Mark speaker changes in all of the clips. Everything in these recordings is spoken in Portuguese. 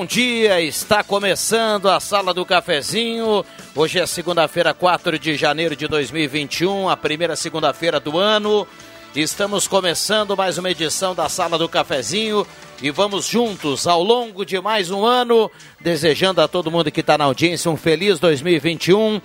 Speaker 1: Bom dia. Está começando a Sala do Cafezinho. Hoje é segunda-feira, 4 de janeiro de 2021, a primeira segunda-feira do ano. Estamos começando mais uma edição da Sala do Cafezinho e vamos juntos ao longo de mais um ano, desejando a todo mundo que está na audiência um feliz 2021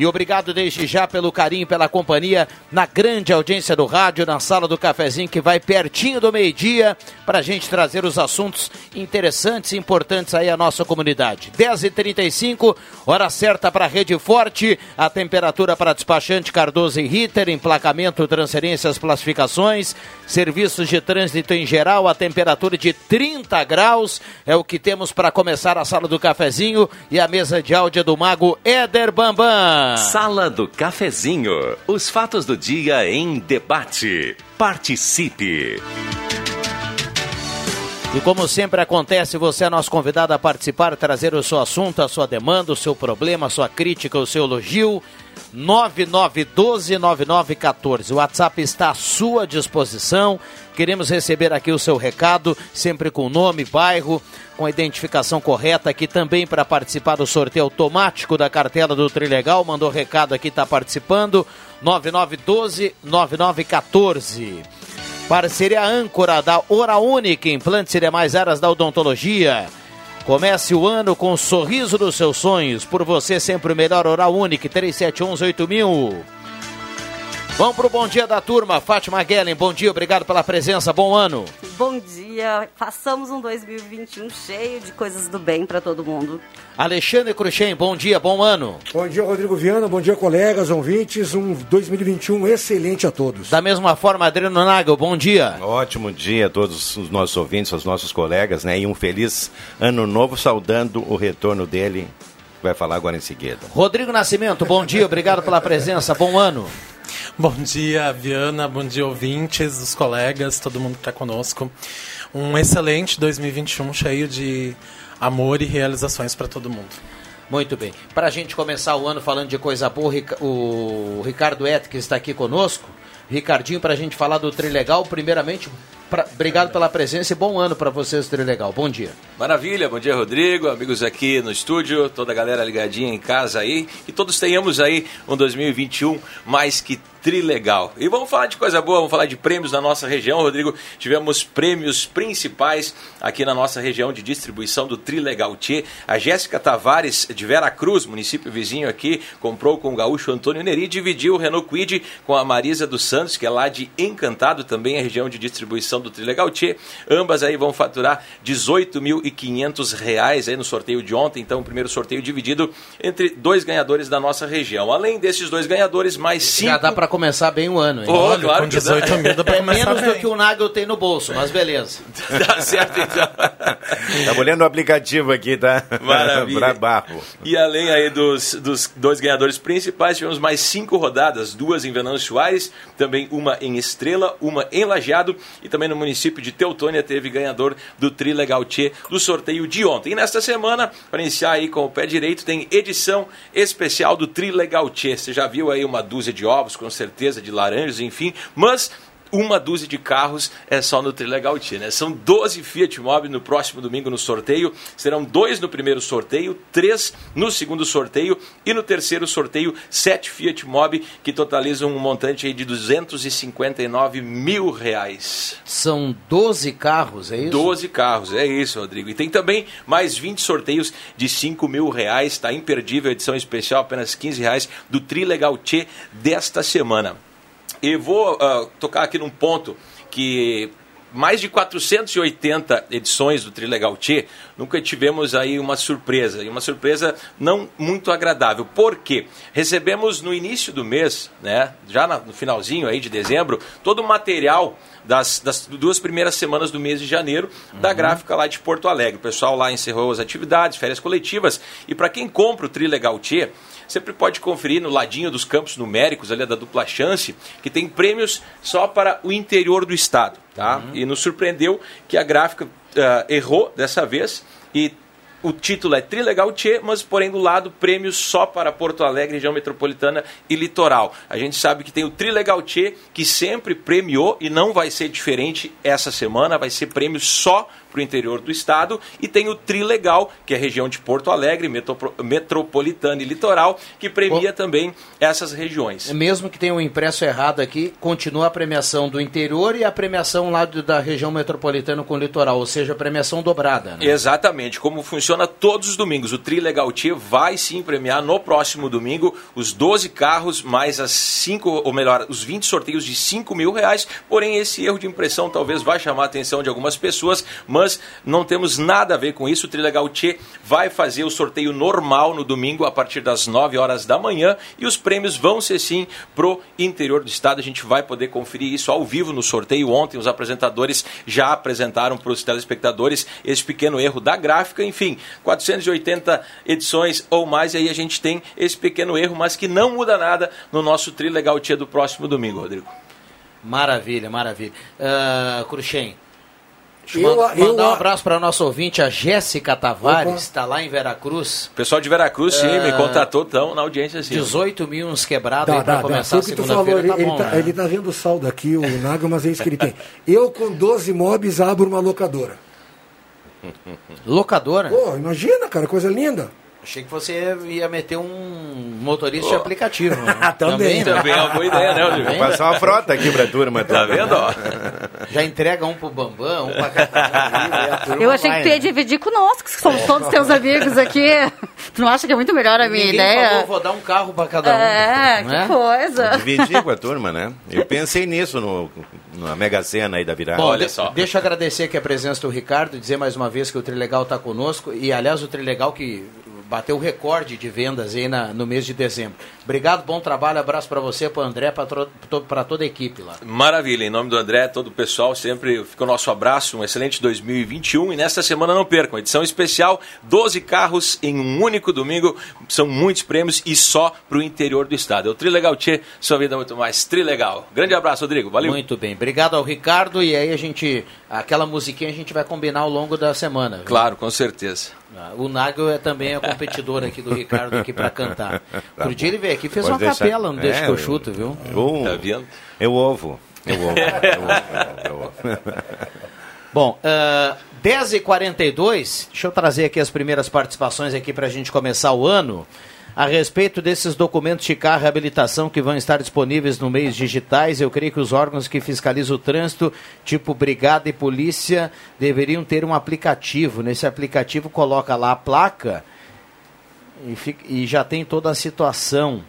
Speaker 1: e obrigado desde já pelo carinho, pela companhia na grande audiência do rádio, na sala do cafezinho que vai pertinho do meio-dia para a gente trazer os assuntos interessantes e importantes aí à nossa comunidade. 10h35, hora certa para a Rede Forte, a temperatura para despachante Cardoso e Ritter, emplacamento, transferências, classificações, serviços de trânsito em geral, a temperatura de 30 graus é o que temos para começar a sala do cafezinho e a mesa de áudio do mago Éder Bambam.
Speaker 2: Sala do Cafezinho. Os fatos do dia em debate. Participe.
Speaker 1: E como sempre acontece, você é nosso convidado a participar, trazer o seu assunto, a sua demanda, o seu problema, a sua crítica, o seu elogio. 99129914. O WhatsApp está à sua disposição. Queremos receber aqui o seu recado, sempre com nome, bairro, com a identificação correta aqui também para participar do sorteio automático da cartela do Trilegal. Mandou recado aqui, está participando. 99129914. Parceria âncora da Hora Única, implantes e demais áreas da odontologia. Comece o ano com o sorriso dos seus sonhos. Por você, sempre o melhor Oral Único, 37118000. Vamos pro bom dia da turma. Fátima Guellen, bom dia, obrigado pela presença, bom ano.
Speaker 3: Bom dia, façamos um 2021 cheio de coisas do bem para todo mundo.
Speaker 1: Alexandre Cruxem, bom dia, bom ano.
Speaker 4: Bom dia, Rodrigo Viana, bom dia, colegas, ouvintes. Um 2021 excelente a todos.
Speaker 1: Da mesma forma, Adriano Nagel, bom dia.
Speaker 5: Ótimo dia a todos os nossos ouvintes, aos nossos colegas, né? E um feliz ano novo, saudando o retorno dele, vai falar agora em seguida.
Speaker 1: Rodrigo Nascimento, bom dia, obrigado pela presença, bom ano.
Speaker 6: Bom dia, Viana, bom dia, ouvintes, os colegas, todo mundo que está conosco. Um excelente 2021 cheio de amor e realizações para todo mundo.
Speaker 1: Muito bem. Para a gente começar o ano falando de coisa boa, o Ricardo Etke está aqui conosco. Ricardinho, para a gente falar do Trilegal, primeiramente, pra, obrigado pela presença e bom ano para vocês, Trilegal. Bom dia.
Speaker 7: Maravilha, bom dia, Rodrigo, amigos aqui no estúdio, toda a galera ligadinha em casa aí, que todos tenhamos aí um 2021 mais que trilegal. E vamos falar de coisa boa, vamos falar de prêmios na nossa região, Rodrigo. Tivemos prêmios principais aqui na nossa região de distribuição do Trilegal T. A Jéssica Tavares de Vera Cruz, município vizinho aqui, comprou com o gaúcho Antônio Neri, dividiu o Renault Quid com a Marisa dos Santos, que é lá de Encantado, também a região de distribuição do Trilegal T. Ambas aí vão faturar 18.500 reais aí no sorteio de ontem, então o primeiro sorteio dividido entre dois ganhadores da nossa região. Além desses dois ganhadores, mais cinco...
Speaker 1: Já dá para começar bem o ano, hein?
Speaker 7: Oh, Olha, claro
Speaker 6: com 18 mil dá pra
Speaker 1: É menos
Speaker 6: bem.
Speaker 1: do que o Nagel tem no bolso, mas beleza.
Speaker 7: Tá certo, então.
Speaker 5: Tá olhando o aplicativo aqui, tá?
Speaker 7: Maravilha.
Speaker 5: Brabafo.
Speaker 7: E além aí dos, dos dois ganhadores principais, tivemos mais cinco rodadas, duas em Venâncio Soares, também uma em Estrela, uma em Lajeado e também no município de Teutônia teve ganhador do Tri Legal Tchê do sorteio de ontem. E nesta semana, para iniciar aí com o pé direito, tem edição especial do Tri Legal Tchê. Você já viu aí uma dúzia de ovos, com certeza, de laranjas, enfim, mas uma dúzia de carros é só no Trilegal Tia, né? São 12 Fiat Mobi no próximo domingo no sorteio. Serão dois no primeiro sorteio, três no segundo sorteio e no terceiro sorteio, sete Fiat Mobi que totalizam um montante aí de 259 mil reais.
Speaker 1: São 12 carros, é isso?
Speaker 7: 12 carros, é isso, Rodrigo. E tem também mais 20 sorteios de 5 mil reais. Está imperdível, edição especial, apenas 15 reais do Trilegal Tchê desta semana. E vou uh, tocar aqui num ponto que mais de 480 edições do Trilegal Tchê, nunca tivemos aí uma surpresa, e uma surpresa não muito agradável. Por quê? Recebemos no início do mês, né, já no finalzinho aí de dezembro, todo o material das, das, duas primeiras semanas do mês de janeiro uhum. da gráfica lá de Porto Alegre. O pessoal lá encerrou as atividades, férias coletivas, e para quem compra o Trilegal Tchê, sempre pode conferir no ladinho dos campos numéricos ali da dupla chance, que tem prêmios só para o interior do estado, tá? Uhum. E nos surpreendeu que a gráfica uh, errou dessa vez e o título é Trilegal Tchê, mas porém do lado prêmios só para Porto Alegre, região metropolitana e litoral. A gente sabe que tem o Trilegal Tchê, que sempre premiou e não vai ser diferente essa semana, vai ser prêmio só para o interior do estado, e tem o Trilegal, que é a região de Porto Alegre, metropolitana e litoral, que premia também essas regiões.
Speaker 1: Mesmo que tenha um impresso errado aqui, continua a premiação do interior e a premiação lá da região metropolitana com o litoral, ou seja, a premiação dobrada. Né?
Speaker 7: Exatamente, como funciona todos os domingos. O Trilegal Tia vai sim premiar no próximo domingo os 12 carros, mais as 5, ou melhor, os 20 sorteios de 5 mil reais, porém esse erro de impressão talvez vai chamar a atenção de algumas pessoas, mas mas não temos nada a ver com isso. O Trilegal Tchê vai fazer o sorteio normal no domingo a partir das 9 horas da manhã e os prêmios vão ser sim pro interior do estado. A gente vai poder conferir isso ao vivo no sorteio. Ontem os apresentadores já apresentaram para os telespectadores esse pequeno erro da gráfica. Enfim, 480 edições ou mais, e aí a gente tem esse pequeno erro, mas que não muda nada no nosso Trilegal Tia do próximo domingo, Rodrigo.
Speaker 1: Maravilha, maravilha. Uh, Cruxem, eu, mandar eu, um abraço para nosso ouvinte, a Jéssica Tavares, está lá em Veracruz.
Speaker 7: O pessoal de Veracruz, sim, me é. contatou, tão na audiência, sim.
Speaker 1: 18 mil uns quebrados para começar a segunda-feira,
Speaker 4: tá ele,
Speaker 1: bom,
Speaker 4: ele, tá,
Speaker 1: né?
Speaker 4: ele tá vendo o saldo aqui, o Naga, mas é isso que ele tem. Eu, com 12 mobs, abro uma locadora.
Speaker 1: Locadora?
Speaker 4: Pô, imagina, cara, coisa linda.
Speaker 1: Achei que você ia meter um motorista oh. de aplicativo. Né?
Speaker 7: também, também, né? também é uma boa ideia, né, Rodrigo?
Speaker 5: Passar uma frota aqui pra turma.
Speaker 7: Tá vendo, ó?
Speaker 1: Já entrega um pro Bambam, um pra Catarina.
Speaker 3: Eu achei vai, que tu ia né? dividir conosco, que somos todos teus amigos aqui. Tu não acha que é muito melhor a minha
Speaker 1: Ninguém
Speaker 3: ideia?
Speaker 1: Falou, vou dar um carro pra cada um.
Speaker 3: É, que é? coisa.
Speaker 5: Dividir com a turma, né? Eu pensei nisso no, na Mega Sena aí da virada.
Speaker 1: Bom, Olha só. Deixa eu agradecer aqui a presença do Ricardo, dizer mais uma vez que o Trilegal está conosco. E, aliás, o Trilegal que bateu o recorde de vendas aí na, no mês de dezembro. Obrigado, bom trabalho, abraço para você, para o André, para toda a equipe lá.
Speaker 7: Maravilha, em nome do André, todo o pessoal, sempre fica o nosso abraço, um excelente 2021 e nesta semana não percam, edição especial, 12 carros em um único domingo, são muitos prêmios e só para o interior do estado. É o Trilegal Tchê, sua vida muito mais Trilegal. Grande abraço, Rodrigo, valeu.
Speaker 1: Muito bem, obrigado ao Ricardo e aí a gente, aquela musiquinha a gente vai combinar ao longo da semana. Viu?
Speaker 7: Claro, com certeza.
Speaker 1: Ah, o Nagel é também a competidor aqui do Ricardo aqui para cantar. Tá Por dia ele veio aqui fez Pode uma deixar... capela, não é, deixa que eu chuto, viu?
Speaker 5: Eu, tá vendo? Eu ovo. Eu ovo. eu ovo.
Speaker 1: Bom, uh, 10h42, deixa eu trazer aqui as primeiras participações aqui para a gente começar o ano a respeito desses documentos de carro reabilitação que vão estar disponíveis no meios digitais. Eu creio que os órgãos que fiscalizam o trânsito, tipo Brigada e Polícia, deveriam ter um aplicativo. Nesse aplicativo coloca lá a placa e, fica, e já tem toda a situação.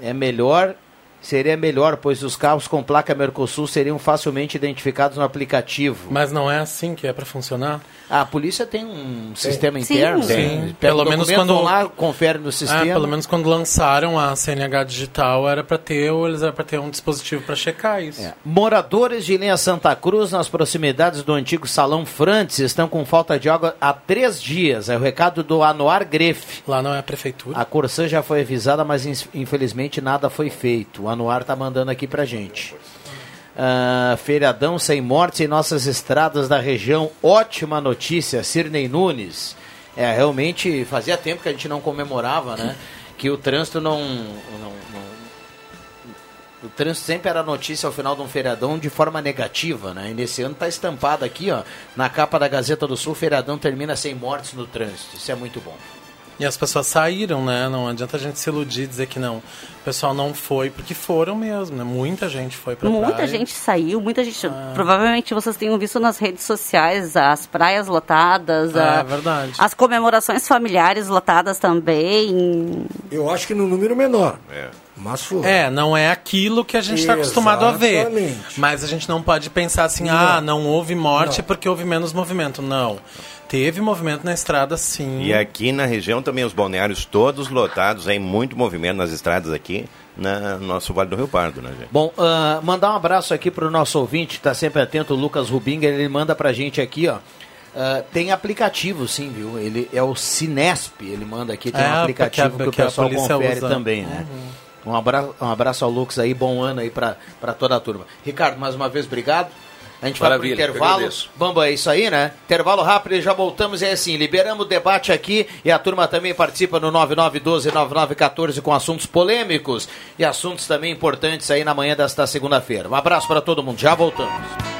Speaker 1: É melhor seria melhor, pois os carros com placa Mercosul seriam facilmente identificados no aplicativo.
Speaker 6: Mas não é assim que é para funcionar?
Speaker 1: A polícia tem um sistema interno.
Speaker 6: Sim, Sim. pelo menos quando
Speaker 1: lá confere no sistema.
Speaker 6: É, pelo menos quando lançaram a CNH digital era para ter ou eles era para ter um dispositivo para checar isso. É.
Speaker 1: Moradores de linha Santa Cruz nas proximidades do antigo Salão Frantes estão com falta de água há três dias. É o recado do Anuar Grefe.
Speaker 6: Lá não é a prefeitura.
Speaker 1: A Corsã já foi avisada, mas infelizmente nada foi feito. O Anuar está mandando aqui para gente. Uh, feriadão sem mortes em nossas estradas da região. Ótima notícia, Sirnei Nunes. É, realmente fazia tempo que a gente não comemorava, né? Que o trânsito não, não, não o trânsito sempre era notícia ao final de um feriadão de forma negativa, né? E nesse ano está estampado aqui, ó, na capa da Gazeta do Sul, feriadão termina sem mortes no trânsito. Isso é muito bom.
Speaker 6: E as pessoas saíram, né? Não adianta a gente se iludir e dizer que não. O pessoal não foi, porque foram mesmo, né? Muita gente foi pra
Speaker 3: Muita
Speaker 6: praia.
Speaker 3: gente saiu, muita gente. Provavelmente vocês tenham visto nas redes sociais as praias lotadas,
Speaker 6: É,
Speaker 3: a-
Speaker 6: verdade.
Speaker 3: as comemorações familiares lotadas também.
Speaker 4: Eu acho que no número menor.
Speaker 5: É.
Speaker 4: Mas foi.
Speaker 6: É, não é aquilo que a gente está acostumado a ver.
Speaker 4: Exatamente.
Speaker 6: Mas a gente não pode pensar assim,
Speaker 4: Não.
Speaker 6: ah, não houve morte
Speaker 4: Não.
Speaker 6: porque houve menos movimento. Não. Teve movimento na estrada, sim.
Speaker 5: E aqui na região também os balneários todos lotados, aí muito movimento nas estradas aqui, na no nosso Vale do Rio Pardo, né, gente?
Speaker 1: Bom, ah, mandar um abraço aqui pro nosso ouvinte, que está sempre atento, o Lucas Rubinger, ele manda pra gente aqui, ó. ah, tem aplicativo, sim, viu? Ele é o Cinesp, ele manda aqui, tem
Speaker 6: É,
Speaker 1: um aplicativo
Speaker 6: porque
Speaker 1: que, o
Speaker 6: que a
Speaker 1: pessoal confere
Speaker 6: usa.
Speaker 1: também, né? Um abraço, um abraço ao Lucas aí, bom ano aí pra, pra toda a turma. Ricardo, mais uma vez, obrigado. A gente vai pro
Speaker 7: Maravilha,
Speaker 1: intervalo. Bamba, é isso aí, né? Intervalo rápido e já voltamos. É assim, liberamos o debate aqui e a turma também participa no 9912-9914 com assuntos polêmicos e assuntos também importantes aí na manhã desta segunda-feira. Um abraço para todo mundo. Já voltamos.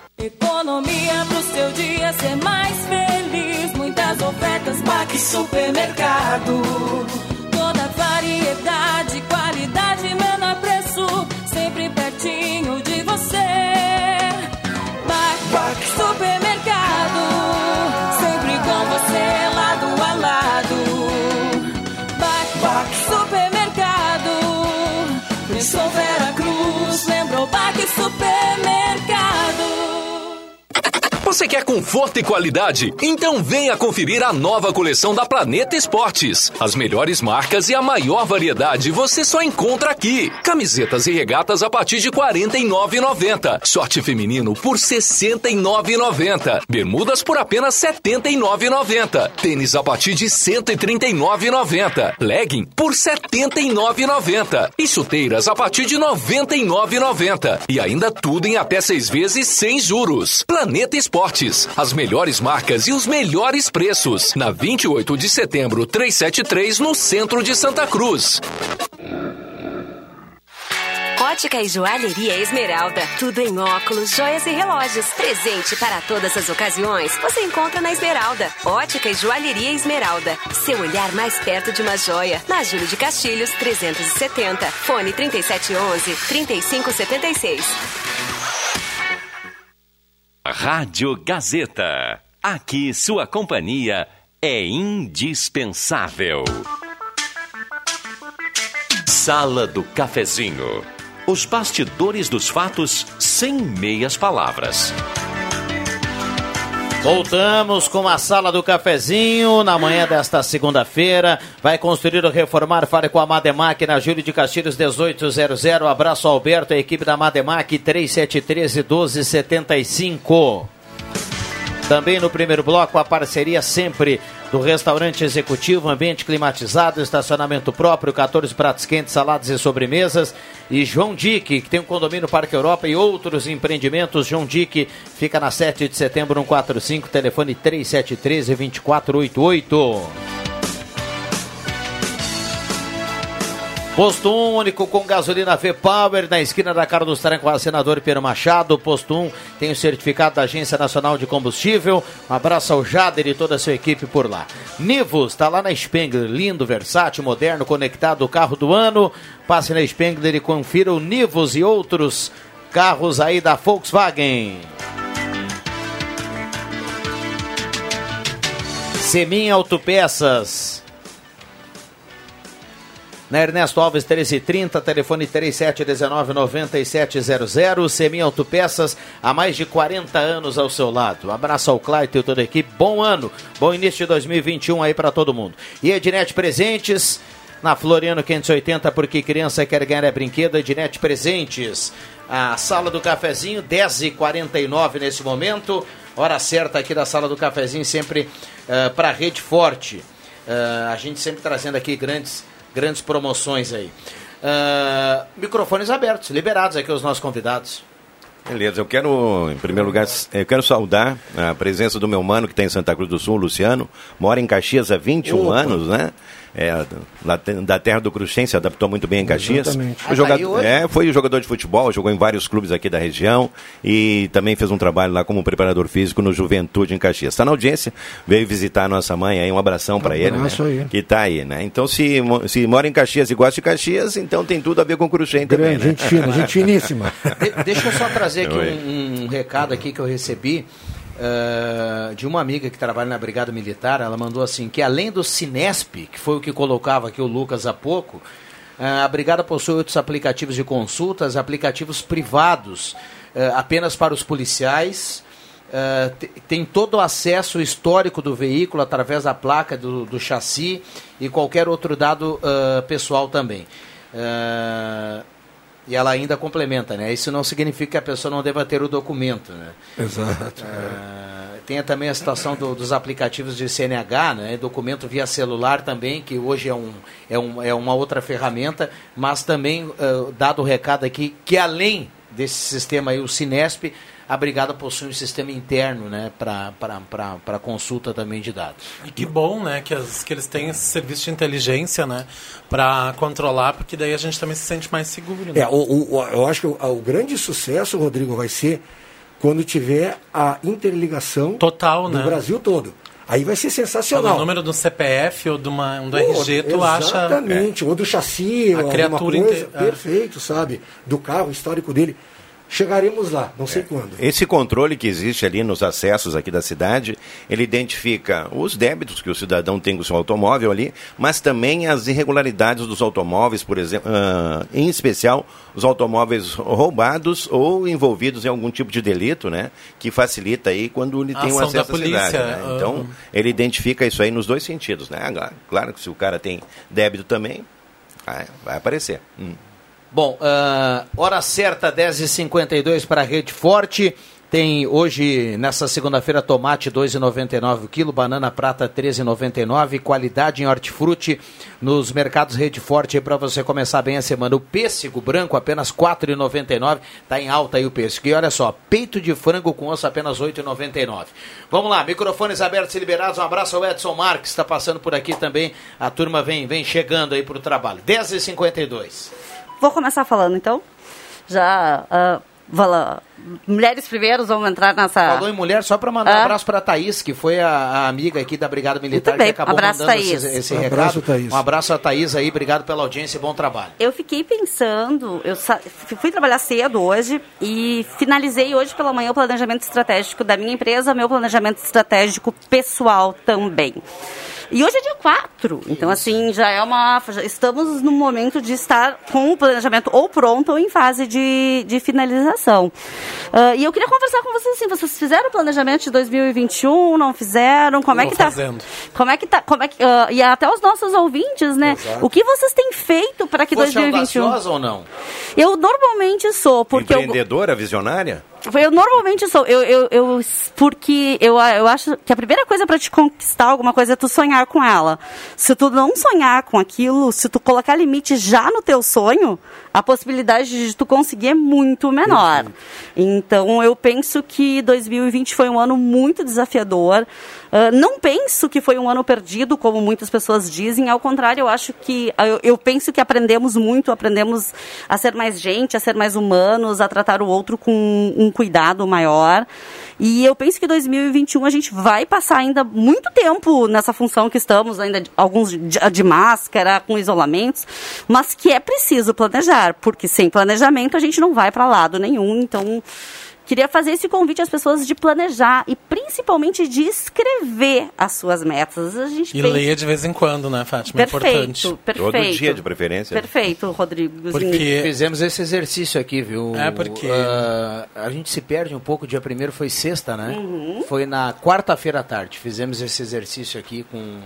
Speaker 8: Economia pro seu dia ser mais feliz. Muitas ofertas, Baque Supermercado. Você
Speaker 9: quer conforto e qualidade? Então venha conferir a nova coleção da Planeta Esportes. As melhores marcas e a maior variedade você só encontra aqui. Camisetas e regatas a partir de R$ 49,90. Short feminino por R$ 69,90. Bermudas por apenas R$ 79,90. Tênis a partir de R$ 139,90. Legging por R$ 79,90. E chuteiras a partir de R$ 99,90. E ainda tudo em até seis vezes sem juros. Planeta Esportes, as melhores marcas e os melhores preços. Na 28 de setembro, 373, no centro de Santa Cruz.
Speaker 10: Ótica e Joalheria Esmeralda. Tudo em óculos, joias e relógios. Presente para todas as ocasiões. Você encontra na Esmeralda. Ótica e Joalheria Esmeralda. Seu olhar mais perto de uma joia. Na Júlio de Castilhos, 370. Fone 3711-3576.
Speaker 2: Rádio Gazeta. Aqui sua companhia é indispensável. Sala do Cafezinho. Os bastidores dos fatos sem meias palavras.
Speaker 1: Voltamos com a sala do cafezinho na manhã desta segunda-feira. Vai construir ou reformar? Fale com a Mademac na Júlio de Castilhos 1800. Abraço Alberto, a equipe da Mademac 3713 1275. Também no primeiro bloco, a parceria sempre do restaurante executivo, ambiente climatizado, estacionamento próprio, 14 pratos quentes, saladas e sobremesas. E João Dick, que tem um condomínio Parque Europa e outros empreendimentos. João Dick fica na 7 de setembro, 145, telefone 3713-2488. Posto 1 único com gasolina V-Power na esquina da Carlos Tranco, senador Pedro Machado. Posto 1 tem o certificado da Agência Nacional de Combustível. Um abraço ao Jader e toda a sua equipe por lá. Nivus está lá na Spengler, lindo, versátil, moderno, conectado, o carro do ano. Passe na Spengler e confira o Nivus e outros carros aí da Volkswagen. Semin Autopeças. Na Ernesto Alves 1330, telefone 3719-9700. Semin Autopeças, há mais de 40 anos ao seu lado. Abraço ao Claito e toda a equipe. Bom ano, bom início de 2021 aí para todo mundo. E Ednet Presentes, na Floriano 580, porque criança quer ganhar é brinquedo. Ednet Presentes, a sala do cafezinho, 10h49 nesse momento. Hora certa aqui da sala do cafezinho, sempre uh, para a Rede Forte. Uh, a gente sempre trazendo aqui grandes grandes promoções aí. Uh, microfones abertos, liberados aqui os nossos convidados.
Speaker 5: Beleza, eu quero, em primeiro lugar, eu quero saudar a presença do meu mano que está em Santa Cruz do Sul, Luciano, mora em Caxias há 21
Speaker 4: Opa.
Speaker 5: anos, né? É, da, da terra do Cruxem, se adaptou muito bem em Caxias.
Speaker 4: Exatamente.
Speaker 5: Foi,
Speaker 4: Ah,
Speaker 5: jogador,
Speaker 4: tá hoje?
Speaker 5: é, foi jogador de futebol, jogou em vários clubes aqui da região e também fez um trabalho lá como preparador físico no Juventude em Caxias. Está na audiência, veio visitar a nossa mãe aí, um abração para ele, né?
Speaker 4: aí.
Speaker 5: Que está aí, né? Então, se, se mora em Caxias e gosta de Caxias, então tem tudo a ver com o Cruxem também, né?
Speaker 4: gente fina, gente finíssima.
Speaker 1: De- deixa eu só trazer aqui um, um recado aqui que eu recebi eh, de uma amiga que trabalha na Brigada Militar. Ela mandou assim que além do Cinesp, que foi o que colocava aqui o Lucas há pouco, eh, a Brigada possui outros aplicativos de consultas, aplicativos privados eh, apenas para os policiais. Te- tem todo o acesso histórico do veículo através da placa do, do chassi e qualquer outro dado eh, pessoal também. Eh, e ela ainda complementa, né? Isso não significa que a pessoa não deva ter o documento, né?
Speaker 4: Exato.
Speaker 1: Ah, tem também a situação do- dos aplicativos de CNH, né? Documento via celular também, que hoje é, um, é, um, é uma outra ferramenta, mas também, ah, dado o recado aqui, que além desse sistema aí, o Cinesp, a Brigada possui um sistema interno, né? Para consulta também de dados.
Speaker 6: E que bom, né, que, as- que eles têm esse serviço de inteligência, né, para controlar, porque daí a gente também se sente mais seguro. Né?
Speaker 4: É, o, o- o- eu acho que o, o grande sucesso, Rodrigo, vai ser quando tiver a interligação
Speaker 6: Total,
Speaker 4: do
Speaker 6: né?
Speaker 4: Brasil todo. Aí vai ser sensacional.
Speaker 6: número do CPF ou de uma, um do
Speaker 4: Pô,
Speaker 6: RG, tu acha...
Speaker 4: Exatamente, ou do chassi,
Speaker 6: A criatura
Speaker 4: coisa,
Speaker 6: inte- é.
Speaker 4: perfeito, sabe? Do carro, o histórico dele. Chegaremos lá, não sei quando.
Speaker 5: Esse controle que existe ali nos acessos aqui da cidade, ele identifica os débitos que o cidadão tem com o seu automóvel ali, mas também as irregularidades dos automóveis, por exemplo, ah, em especial os automóveis roubados ou envolvidos em algum tipo de delito, né? Que facilita aí quando ele
Speaker 6: A
Speaker 5: tem um acesso à cidade.
Speaker 6: polícia,
Speaker 5: né?
Speaker 6: ah.
Speaker 5: Então, ele identifica isso aí nos dois sentidos, né? Claro que se o cara tem débito também, vai, vai aparecer. Hum.
Speaker 1: Bom, ah, hora certa, 10h52 para a Rede Forte. Tem hoje, nessa segunda-feira, tomate 2,99 o quilo, banana prata 13,99, qualidade em hortifruti nos mercados Rede Forte para você começar bem a semana. O pêssego branco apenas 4,99, tá em alta aí o pêssego. E olha só, peito de frango com osso apenas 8,99. Vamos lá, microfones abertos e liberados. Um abraço ao Edson Marques, está passando por aqui também. A turma vem, vem chegando aí para o trabalho. 10h52.
Speaker 3: Vou começar falando então. Já. vala- mulheres primeiros, vamos entrar nessa.
Speaker 1: Falou em mulher, só para mandar um
Speaker 3: Ah.
Speaker 1: abraço para a Thaís, que foi a, a amiga aqui da Brigada Militar que acabou
Speaker 3: abraço,
Speaker 1: mandando
Speaker 3: Thaís.
Speaker 1: esse, esse
Speaker 4: Um
Speaker 1: recado.
Speaker 4: abraço, Thaís.
Speaker 1: Um abraço a Thaís aí, obrigado pela audiência e bom trabalho.
Speaker 3: Eu fiquei pensando, eu sa- fui trabalhar cedo hoje e finalizei hoje pela manhã o planejamento estratégico da minha empresa, meu planejamento estratégico pessoal também. E hoje é dia 4. Então, assim, já é uma. já estamos no momento de estar com o planejamento ou pronto ou em fase de, de finalização. Ah, e eu queria conversar com vocês assim, vocês fizeram o planejamento de 2021, não fizeram? Como é que tá?
Speaker 6: fazendo.
Speaker 3: Como é que tá? Como é que, ah, e até os nossos ouvintes, né?
Speaker 1: Exato.
Speaker 3: O que vocês têm feito para que
Speaker 1: Fosse
Speaker 3: 2021?
Speaker 1: audaciosa ou não?
Speaker 3: Eu normalmente sou, porque eu,
Speaker 5: Empreendedora, visionária?
Speaker 3: Eu normalmente sou. Eu, eu, eu- porque eu, eu acho que a primeira coisa para te conquistar alguma coisa é tu sonhar com ela. Se tu não sonhar com aquilo, se tu colocar limite já no teu sonho, a possibilidade de tu conseguir é muito menor. Então eu penso que 2020 foi um ano muito desafiador. Ah, não penso que foi um ano perdido, como muitas pessoas dizem. Ao contrário, eu acho que eu, eu penso que aprendemos muito, aprendemos a ser mais gente, a ser mais humanos, a tratar o outro com um cuidado maior. E eu penso que 2021 a gente vai passar ainda muito tempo nessa função que estamos, ainda alguns de, de máscara, com isolamentos, mas que é preciso planejar, porque sem planejamento a gente não vai para lado nenhum. Então, queria fazer esse convite às pessoas de planejar e principalmente de escrever as suas metas. A gente
Speaker 6: E
Speaker 3: pensa-
Speaker 6: leia de vez em quando, né, Fátima? É
Speaker 3: Perfeito,
Speaker 6: importante.
Speaker 3: perfeito.
Speaker 5: Todo dia, de preferência.
Speaker 3: Perfeito, Rodrigo.
Speaker 1: Fizemos esse exercício aqui, viu?
Speaker 6: É, porque-
Speaker 1: Ah, a gente se perde um pouco. Dia primeiro foi sexta, né?
Speaker 3: Uhum.
Speaker 1: Foi na quarta-feira à tarde. Fizemos esse exercício aqui com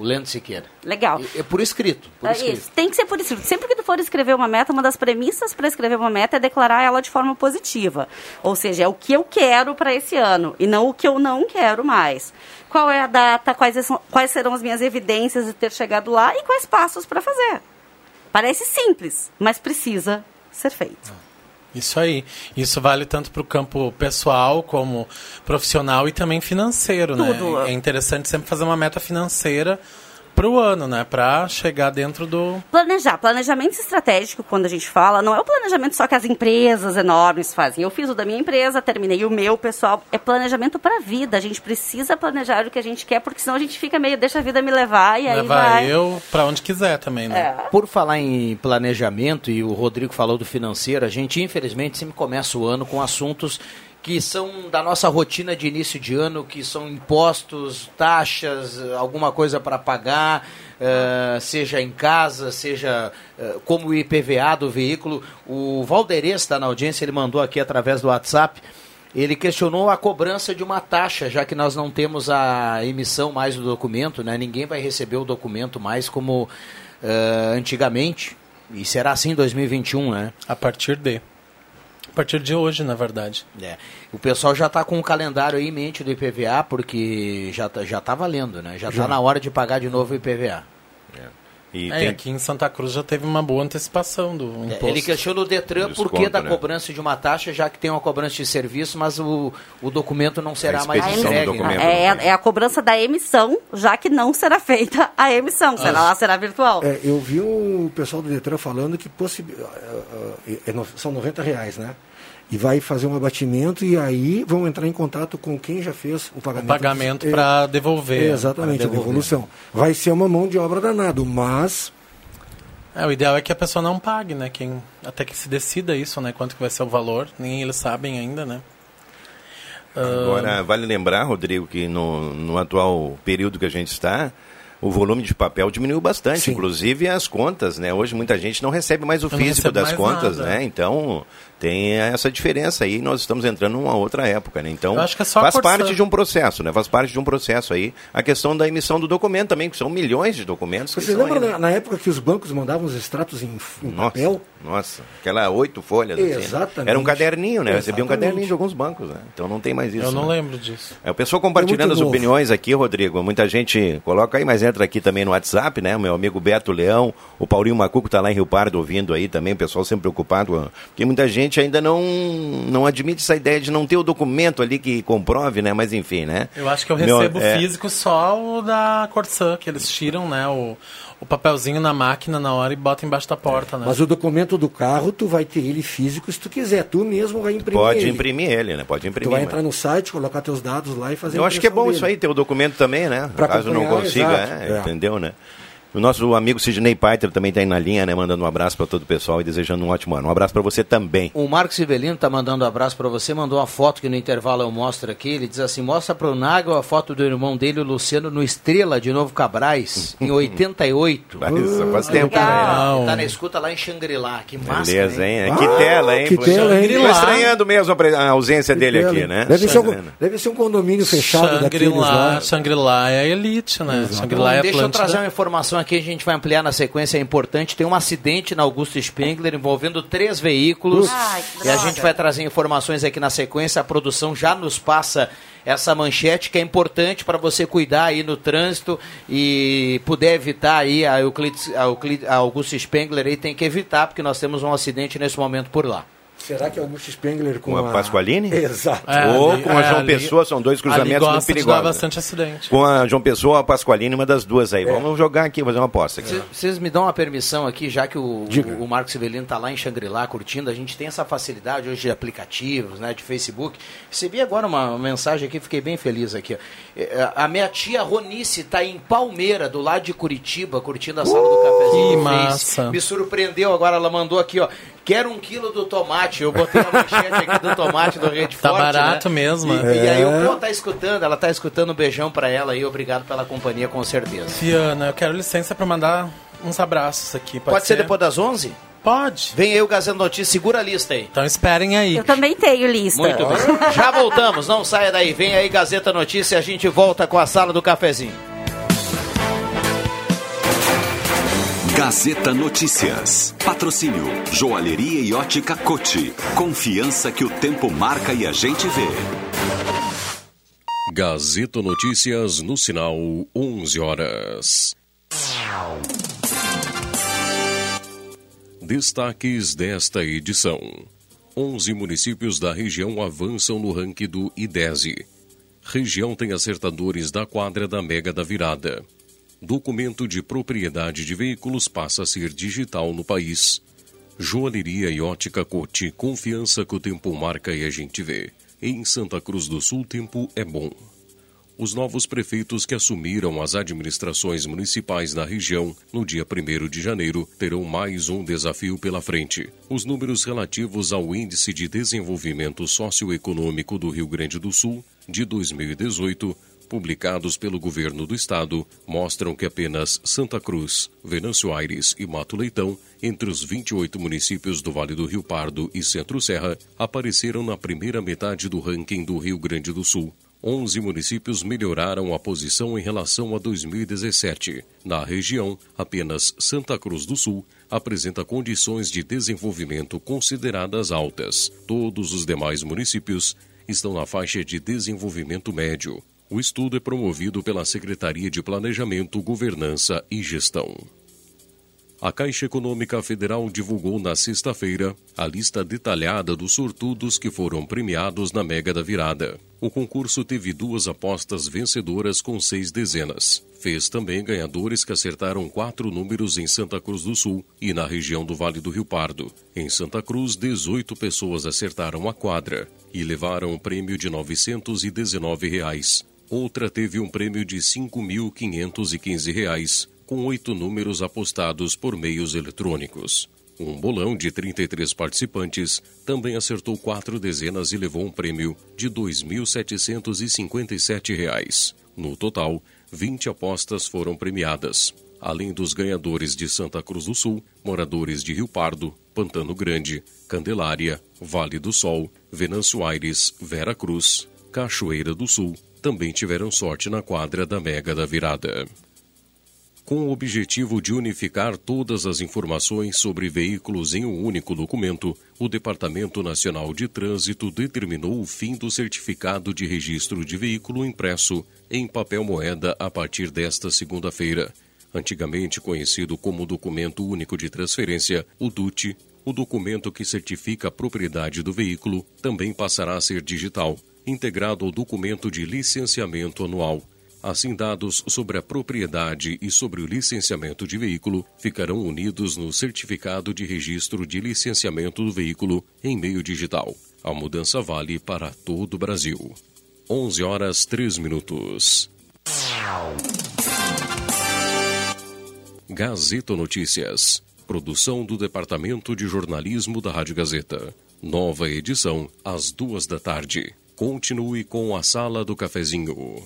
Speaker 1: o Lendo Siqueira.
Speaker 3: Legal.
Speaker 1: É por escrito. Por
Speaker 3: É
Speaker 1: escrito.
Speaker 3: isso, tem que ser por escrito. Sempre que tu for escrever uma meta, uma das premissas para escrever uma meta é declarar ela de forma positiva. Ou seja, é o que eu quero para esse ano e não o que eu não quero mais. Qual é a data, quais, são- quais serão as minhas evidências de ter chegado lá e quais passos para fazer. Parece simples, mas precisa ser feito.
Speaker 6: Isso aí. Isso vale tanto para o campo pessoal como profissional e também financeiro,
Speaker 3: Tudo.
Speaker 6: né? É interessante sempre fazer uma meta financeira para o ano, né? Para chegar dentro do...
Speaker 3: Planejar. Planejamento estratégico, quando a gente fala, não é o planejamento só que as empresas enormes fazem. Eu fiz o da minha empresa, terminei o meu, pessoal. É planejamento para a vida. A gente precisa planejar o que a gente quer, porque senão a gente fica meio, deixa a vida me levar e aí
Speaker 6: levar
Speaker 3: vai.
Speaker 6: eu para onde quiser também, né?
Speaker 3: É.
Speaker 1: Por falar em planejamento, e o Rodrigo falou do financeiro, a gente infelizmente sempre começa o ano com assuntos que são da nossa rotina de início de ano, que são impostos, taxas, alguma coisa para pagar, eh, seja em casa, seja eh, como o IPVA do veículo. O Valderez está na audiência, ele mandou aqui através do WhatsApp. Ele questionou a cobrança de uma taxa, já que nós não temos a emissão mais do documento, né? Ninguém vai receber o documento mais como eh, antigamente. E será assim em 2021, né?
Speaker 6: A partir de. A partir de hoje, na verdade.
Speaker 1: É. O pessoal já está com o calendário aí em mente do IPVA, porque já tá, já tá valendo, né? Já está na hora de pagar de novo o IPVA.
Speaker 5: E
Speaker 6: É, e aqui em Santa Cruz já teve uma boa antecipação do imposto.
Speaker 1: Ele questiona o Detran por que da
Speaker 6: né?
Speaker 1: cobrança de uma taxa, já que tem uma cobrança de serviço, mas o, o documento não será mais
Speaker 3: A
Speaker 1: entregue.
Speaker 3: emissão,
Speaker 1: né?
Speaker 3: é, é a cobrança da emissão, já que não será feita a emissão, será,
Speaker 1: Ah.
Speaker 3: ela será virtual.
Speaker 4: É, eu vi o pessoal do Detran falando que possi- ah, ah, é no- são 90 reais, né? E vai fazer um abatimento e aí vão entrar em contato com quem já fez o pagamento.
Speaker 6: O pagamento
Speaker 4: É,
Speaker 6: para devolver.
Speaker 4: é, exatamente,
Speaker 6: pra
Speaker 4: a
Speaker 6: devolver.
Speaker 4: devolução. Vai ser uma mão de obra danado, mas
Speaker 6: É, o ideal é que a pessoa não pague, né? Quem, até que se decida isso, né? Quanto que vai ser o valor. Nem eles sabem ainda, né? Ah,
Speaker 5: Agora, vale lembrar, Rodrigo, que no, no atual período que a gente está, o volume de papel diminuiu bastante, inclusive as contas, né? Hoje muita gente não recebe mais o
Speaker 6: Eu
Speaker 5: físico das contas,
Speaker 6: nada.
Speaker 5: né? Então, tem essa diferença aí, nós estamos entrando numa outra época, né? Então,
Speaker 6: Eu acho que é só
Speaker 5: faz parte de um processo, né? Faz parte de um processo aí, a questão da emissão do documento também, que são milhões de documentos que
Speaker 4: você lembra
Speaker 5: aí, né?
Speaker 4: na, na época que os bancos mandavam os extratos em, em
Speaker 5: Nossa,
Speaker 4: papel?
Speaker 5: nossa, aquela oito folhas. assim, né?
Speaker 4: Exatamente.
Speaker 5: Era um caderninho, né? Recebia um
Speaker 4: Exatamente.
Speaker 5: caderninho de alguns bancos, né? Então não tem mais isso.
Speaker 6: eu não
Speaker 5: né?
Speaker 6: lembro disso.
Speaker 5: É, o pessoal compartilhando
Speaker 4: É
Speaker 5: as opiniões aqui, Rodrigo. Muita gente coloca aí, mas entra aqui também no WhatsApp, né? O meu amigo Beto Leão, o Paulinho Macuco tá lá em Rio Pardo ouvindo aí também, o pessoal sempre preocupado, porque muita gente ainda não, não admite essa ideia de não ter o documento ali que comprove, né? Mas enfim, né?
Speaker 6: Eu acho que eu
Speaker 5: Meu-
Speaker 6: recebo
Speaker 5: é,
Speaker 6: físico só o da Corsan, que eles tiram, né? O, o papelzinho na máquina na hora e botam embaixo da porta, né?
Speaker 4: Mas o documento do carro, tu vai ter ele físico se tu quiser. Tu mesmo vai imprimir
Speaker 5: Pode
Speaker 4: ele.
Speaker 5: imprimir ele, né? Pode imprimir.
Speaker 4: Tu vai
Speaker 5: mas-
Speaker 4: entrar no site, colocar teus dados lá e fazer
Speaker 5: Eu acho que é bom
Speaker 4: impressão
Speaker 5: isso
Speaker 4: dele.
Speaker 5: aí, ter o documento também, né?
Speaker 4: Pra
Speaker 5: Caso não consiga, é,
Speaker 4: é.
Speaker 5: entendeu, né? O nosso amigo Sidney Paiter também está aí na linha, né? Mandando um abraço para todo o pessoal e desejando um ótimo ano. Um abraço para você também.
Speaker 1: O Marcos Sivelino tá mandando um abraço para você, mandou uma foto que no intervalo eu mostro aqui. Ele diz assim: mostra pro Nagel a foto do irmão dele, o Luciano, no Estrela de Novo Cabrais, em 88.
Speaker 5: Faz, faz tempo,
Speaker 1: Legal.
Speaker 5: né?
Speaker 1: Ele tá na escuta lá em Xangri-Lá. Que massa.
Speaker 5: Beleza,
Speaker 1: hein?
Speaker 5: hein? Que tela, hein?
Speaker 4: que tela, hein?
Speaker 5: Estranhando mesmo a, pre- a ausência dele aqui, né?
Speaker 4: Deve ser, um, deve ser um condomínio fechado daqueles lá.
Speaker 6: Shangri-La, Shangri-La é a elite, né? Shangri-La é
Speaker 1: Deixa eu trazer uma informação aqui, a gente vai ampliar na sequência, é importante. Tem um acidente na Augusto Spengler envolvendo três veículos.
Speaker 3: Ai,
Speaker 1: e a gente vai trazer informações aqui na sequência. A produção já nos passa essa manchete que é importante para você cuidar aí no trânsito e puder evitar aí a, Euclides, a, Euclides, a Augusto Spengler aí tem que evitar porque nós temos um acidente nesse momento por lá.
Speaker 4: Será que é o Augusto Spengler com,
Speaker 5: Com a Pasqualini?
Speaker 4: Exato.
Speaker 6: É,
Speaker 5: Ou
Speaker 6: ali-
Speaker 5: com a
Speaker 6: é,
Speaker 5: João
Speaker 6: ali-
Speaker 5: Pessoa, são dois cruzamentos muito
Speaker 6: de
Speaker 5: perigosos.
Speaker 6: bastante acidente.
Speaker 5: Com a João Pessoa, a Pasqualini, uma das duas aí. Vamos jogar aqui, fazer uma aposta.
Speaker 1: Vocês me dão uma permissão aqui, já que o,
Speaker 4: Diga.
Speaker 1: o, o Marcos Severino está lá em Xangri-Lá curtindo, a gente tem essa facilidade hoje de aplicativos, né, de Facebook. Recebi agora uma mensagem aqui, fiquei bem feliz aqui. ó. É, A minha tia Ronice está em Palmeira, do lado de Curitiba, curtindo a sala do cafezinho.
Speaker 6: que massa.
Speaker 1: Me surpreendeu agora, ela mandou aqui, ó. Quero um quilo do tomate. Eu botei a manchete aqui do tomate do Rede
Speaker 6: Tá
Speaker 1: Forte,
Speaker 6: barato
Speaker 1: né?
Speaker 6: mesmo,
Speaker 1: E,
Speaker 6: né?
Speaker 1: e aí,
Speaker 4: É.
Speaker 1: o pô, tá escutando, ela tá escutando, um beijão pra ela aí, obrigado pela companhia, com certeza.
Speaker 6: Fiana, eu quero licença pra mandar uns abraços aqui. Pode,
Speaker 1: Pode ser depois das 11?
Speaker 6: Pode.
Speaker 1: Vem aí o Gazeta Notícias, segura a lista aí.
Speaker 6: Então esperem aí.
Speaker 3: Eu também tenho lista.
Speaker 1: Muito bem. Já voltamos, não saia daí. Vem aí Gazeta Notícias, a gente volta com a sala do cafezinho.
Speaker 11: Gazeta Notícias. Patrocínio Joalheria e Ótica Cote. Confiança que o tempo marca e a gente vê.
Speaker 12: Gazeta Notícias no sinal 11 horas. Destaques desta edição: 11 municípios da região avançam no ranking do IDESE. Região tem acertadores da quadra da Mega da Virada. Documento de propriedade de veículos passa a ser digital no país. Joalheria e ótica Cote, confiança que o tempo marca e a gente vê. Em Santa Cruz do Sul, tempo é bom. Os novos prefeitos que assumiram as administrações municipais na região no dia 1 de janeiro terão mais um desafio pela frente. Os números relativos ao Índice de Desenvolvimento Socioeconômico do Rio Grande do Sul de 2018, publicados pelo governo do estado, mostram que apenas Santa Cruz, Venâncio Aires e Mato Leitão, entre os 28 municípios do Vale do Rio Pardo e Centro-Serra, apareceram na primeira metade do ranking do Rio Grande do Sul. 11 municípios melhoraram a posição em relação a 2017. Na região, apenas Santa Cruz do Sul apresenta condições de desenvolvimento consideradas altas. Todos os demais municípios estão na faixa de desenvolvimento médio. O estudo é promovido pela Secretaria de Planejamento, Governança e Gestão. A Caixa Econômica Federal divulgou na sexta-feira a lista detalhada dos sortudos que foram premiados na Mega da Virada. O concurso teve duas apostas vencedoras com seis dezenas. Fez também ganhadores que acertaram quatro números em Santa Cruz do Sul e na região do Vale do Rio Pardo. Em Santa Cruz, 18 pessoas acertaram a quadra e levaram um prêmio de 919 reais. Outra teve um prêmio de 5.515 reais, com oito números apostados por meios eletrônicos. Um bolão de 33 participantes também acertou quatro dezenas e levou um prêmio de 2.757 reais. No total, 20 apostas foram premiadas. Além dos ganhadores de Santa Cruz do Sul, moradores de Rio Pardo, Pantano Grande, Candelária, Vale do Sol, Venâncio Aires, Vera Cruz, Cachoeira do Sul, também tiveram sorte na quadra da Mega da Virada. Com o objetivo de unificar todas as informações sobre veículos em um único documento, o Departamento Nacional de Trânsito determinou o fim do certificado de registro de veículo impresso em papel moeda a partir desta segunda-feira. Antigamente conhecido como Documento Único de Transferência, o DUT, o documento que certifica a propriedade do veículo também passará a ser digital, integrado ao documento de licenciamento anual. Assim, dados sobre a propriedade e sobre o licenciamento de veículo ficarão unidos no certificado de registro de licenciamento do veículo em meio digital. A mudança vale para todo o Brasil. 11 horas 3 minutos. Gazeta Notícias. Produção do Departamento de Jornalismo da Rádio Gazeta. Nova edição, às duas da tarde. Continue com a Sala do Cafezinho.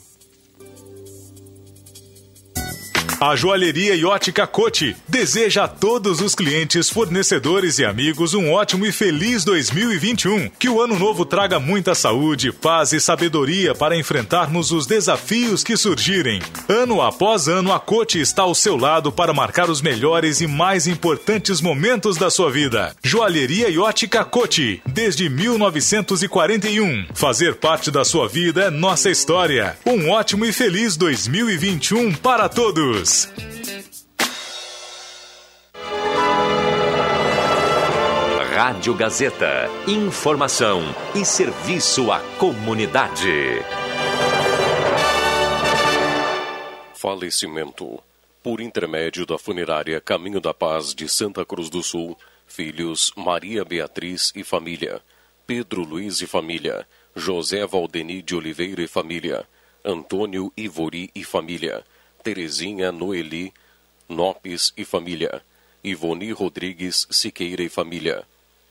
Speaker 13: A joalheria e ótica Cote deseja a todos os clientes, fornecedores e amigos um ótimo e feliz 2021. Que o ano novo traga muita saúde, paz e sabedoria para enfrentarmos os desafios que surgirem. Ano após ano, a Cote está ao seu lado para marcar os melhores e mais importantes momentos da sua vida. Joalheria e ótica Cote, desde 1941. Fazer parte da sua vida é nossa história. Um ótimo e feliz 2021 para todos.
Speaker 2: Rádio Gazeta. Informação e serviço à comunidade.
Speaker 12: Falecimento. Por intermédio da funerária Caminho da Paz de Santa Cruz do Sul, filhos Maria Beatriz e família, Pedro Luiz e família, José Valdeni de Oliveira e família, Antônio Ivori e família, Terezinha Noeli Nopes e família, Ivoni Rodrigues Siqueira e família,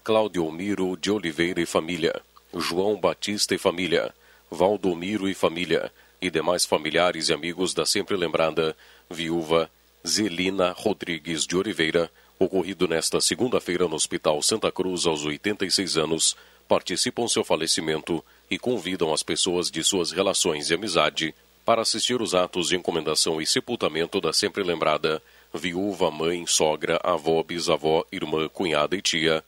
Speaker 12: Claudio Miro de Oliveira e família, João Batista e família, Valdomiro e família, e demais familiares e amigos da sempre lembrada viúva Zelina Rodrigues de Oliveira, ocorrido nesta segunda-feira no Hospital Santa Cruz aos 86 anos, participam seu falecimento e convidam as pessoas de suas relações e amizade para assistir os atos de encomendação e sepultamento da sempre lembrada viúva, mãe, sogra, avó, bisavó, irmã, cunhada e tia,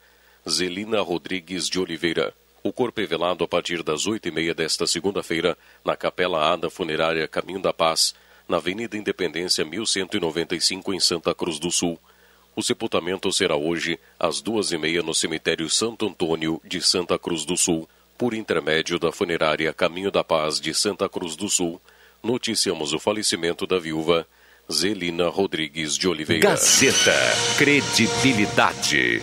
Speaker 12: Zelina Rodrigues de Oliveira. O corpo é velado a partir das oito e meia desta segunda-feira na Capela Ada Funerária Caminho da Paz, na Avenida Independência 1195, em Santa Cruz do Sul. O sepultamento será hoje às duas e meia no cemitério Santo Antônio de Santa Cruz do Sul, por intermédio da funerária Caminho da Paz de Santa Cruz do Sul. Noticiamos o falecimento da viúva Zelina Rodrigues de Oliveira.
Speaker 2: Gazeta. Credibilidade.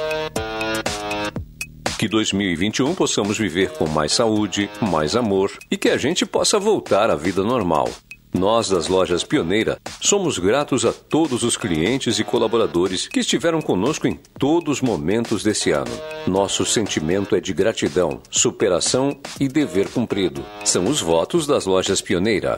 Speaker 9: Que 2021 possamos viver com mais saúde, mais amor e que a gente possa voltar à vida normal. Nós, das lojas Pioneira, somos gratos a todos os clientes e colaboradores que estiveram conosco em todos os momentos desse ano. Nosso sentimento é de gratidão, superação e dever cumprido. São os votos das lojas Pioneira.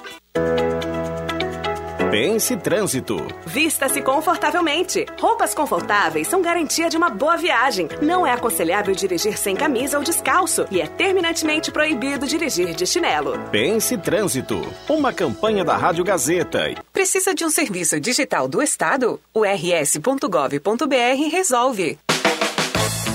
Speaker 14: Pense Trânsito.
Speaker 10: Vista-se confortavelmente. Roupas confortáveis são garantia de uma boa viagem. Não é aconselhável dirigir sem camisa ou descalço e é terminantemente proibido dirigir de chinelo.
Speaker 14: Pense Trânsito. Uma campanha da Rádio Gazeta.
Speaker 10: Precisa de um serviço digital do Estado? O rs.gov.br resolve.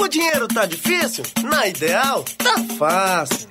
Speaker 15: O dinheiro tá difícil? Na Ideal, tá fácil.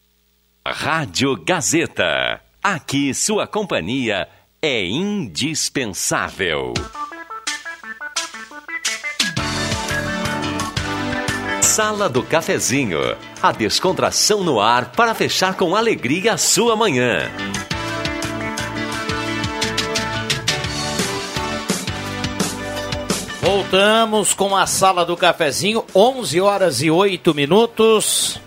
Speaker 2: Rádio Gazeta. Aqui sua companhia é indispensável. Sala do Cafezinho. A descontração no ar para fechar com alegria a sua manhã.
Speaker 1: Voltamos com a sala do cafezinho, 11 horas e 8 minutos.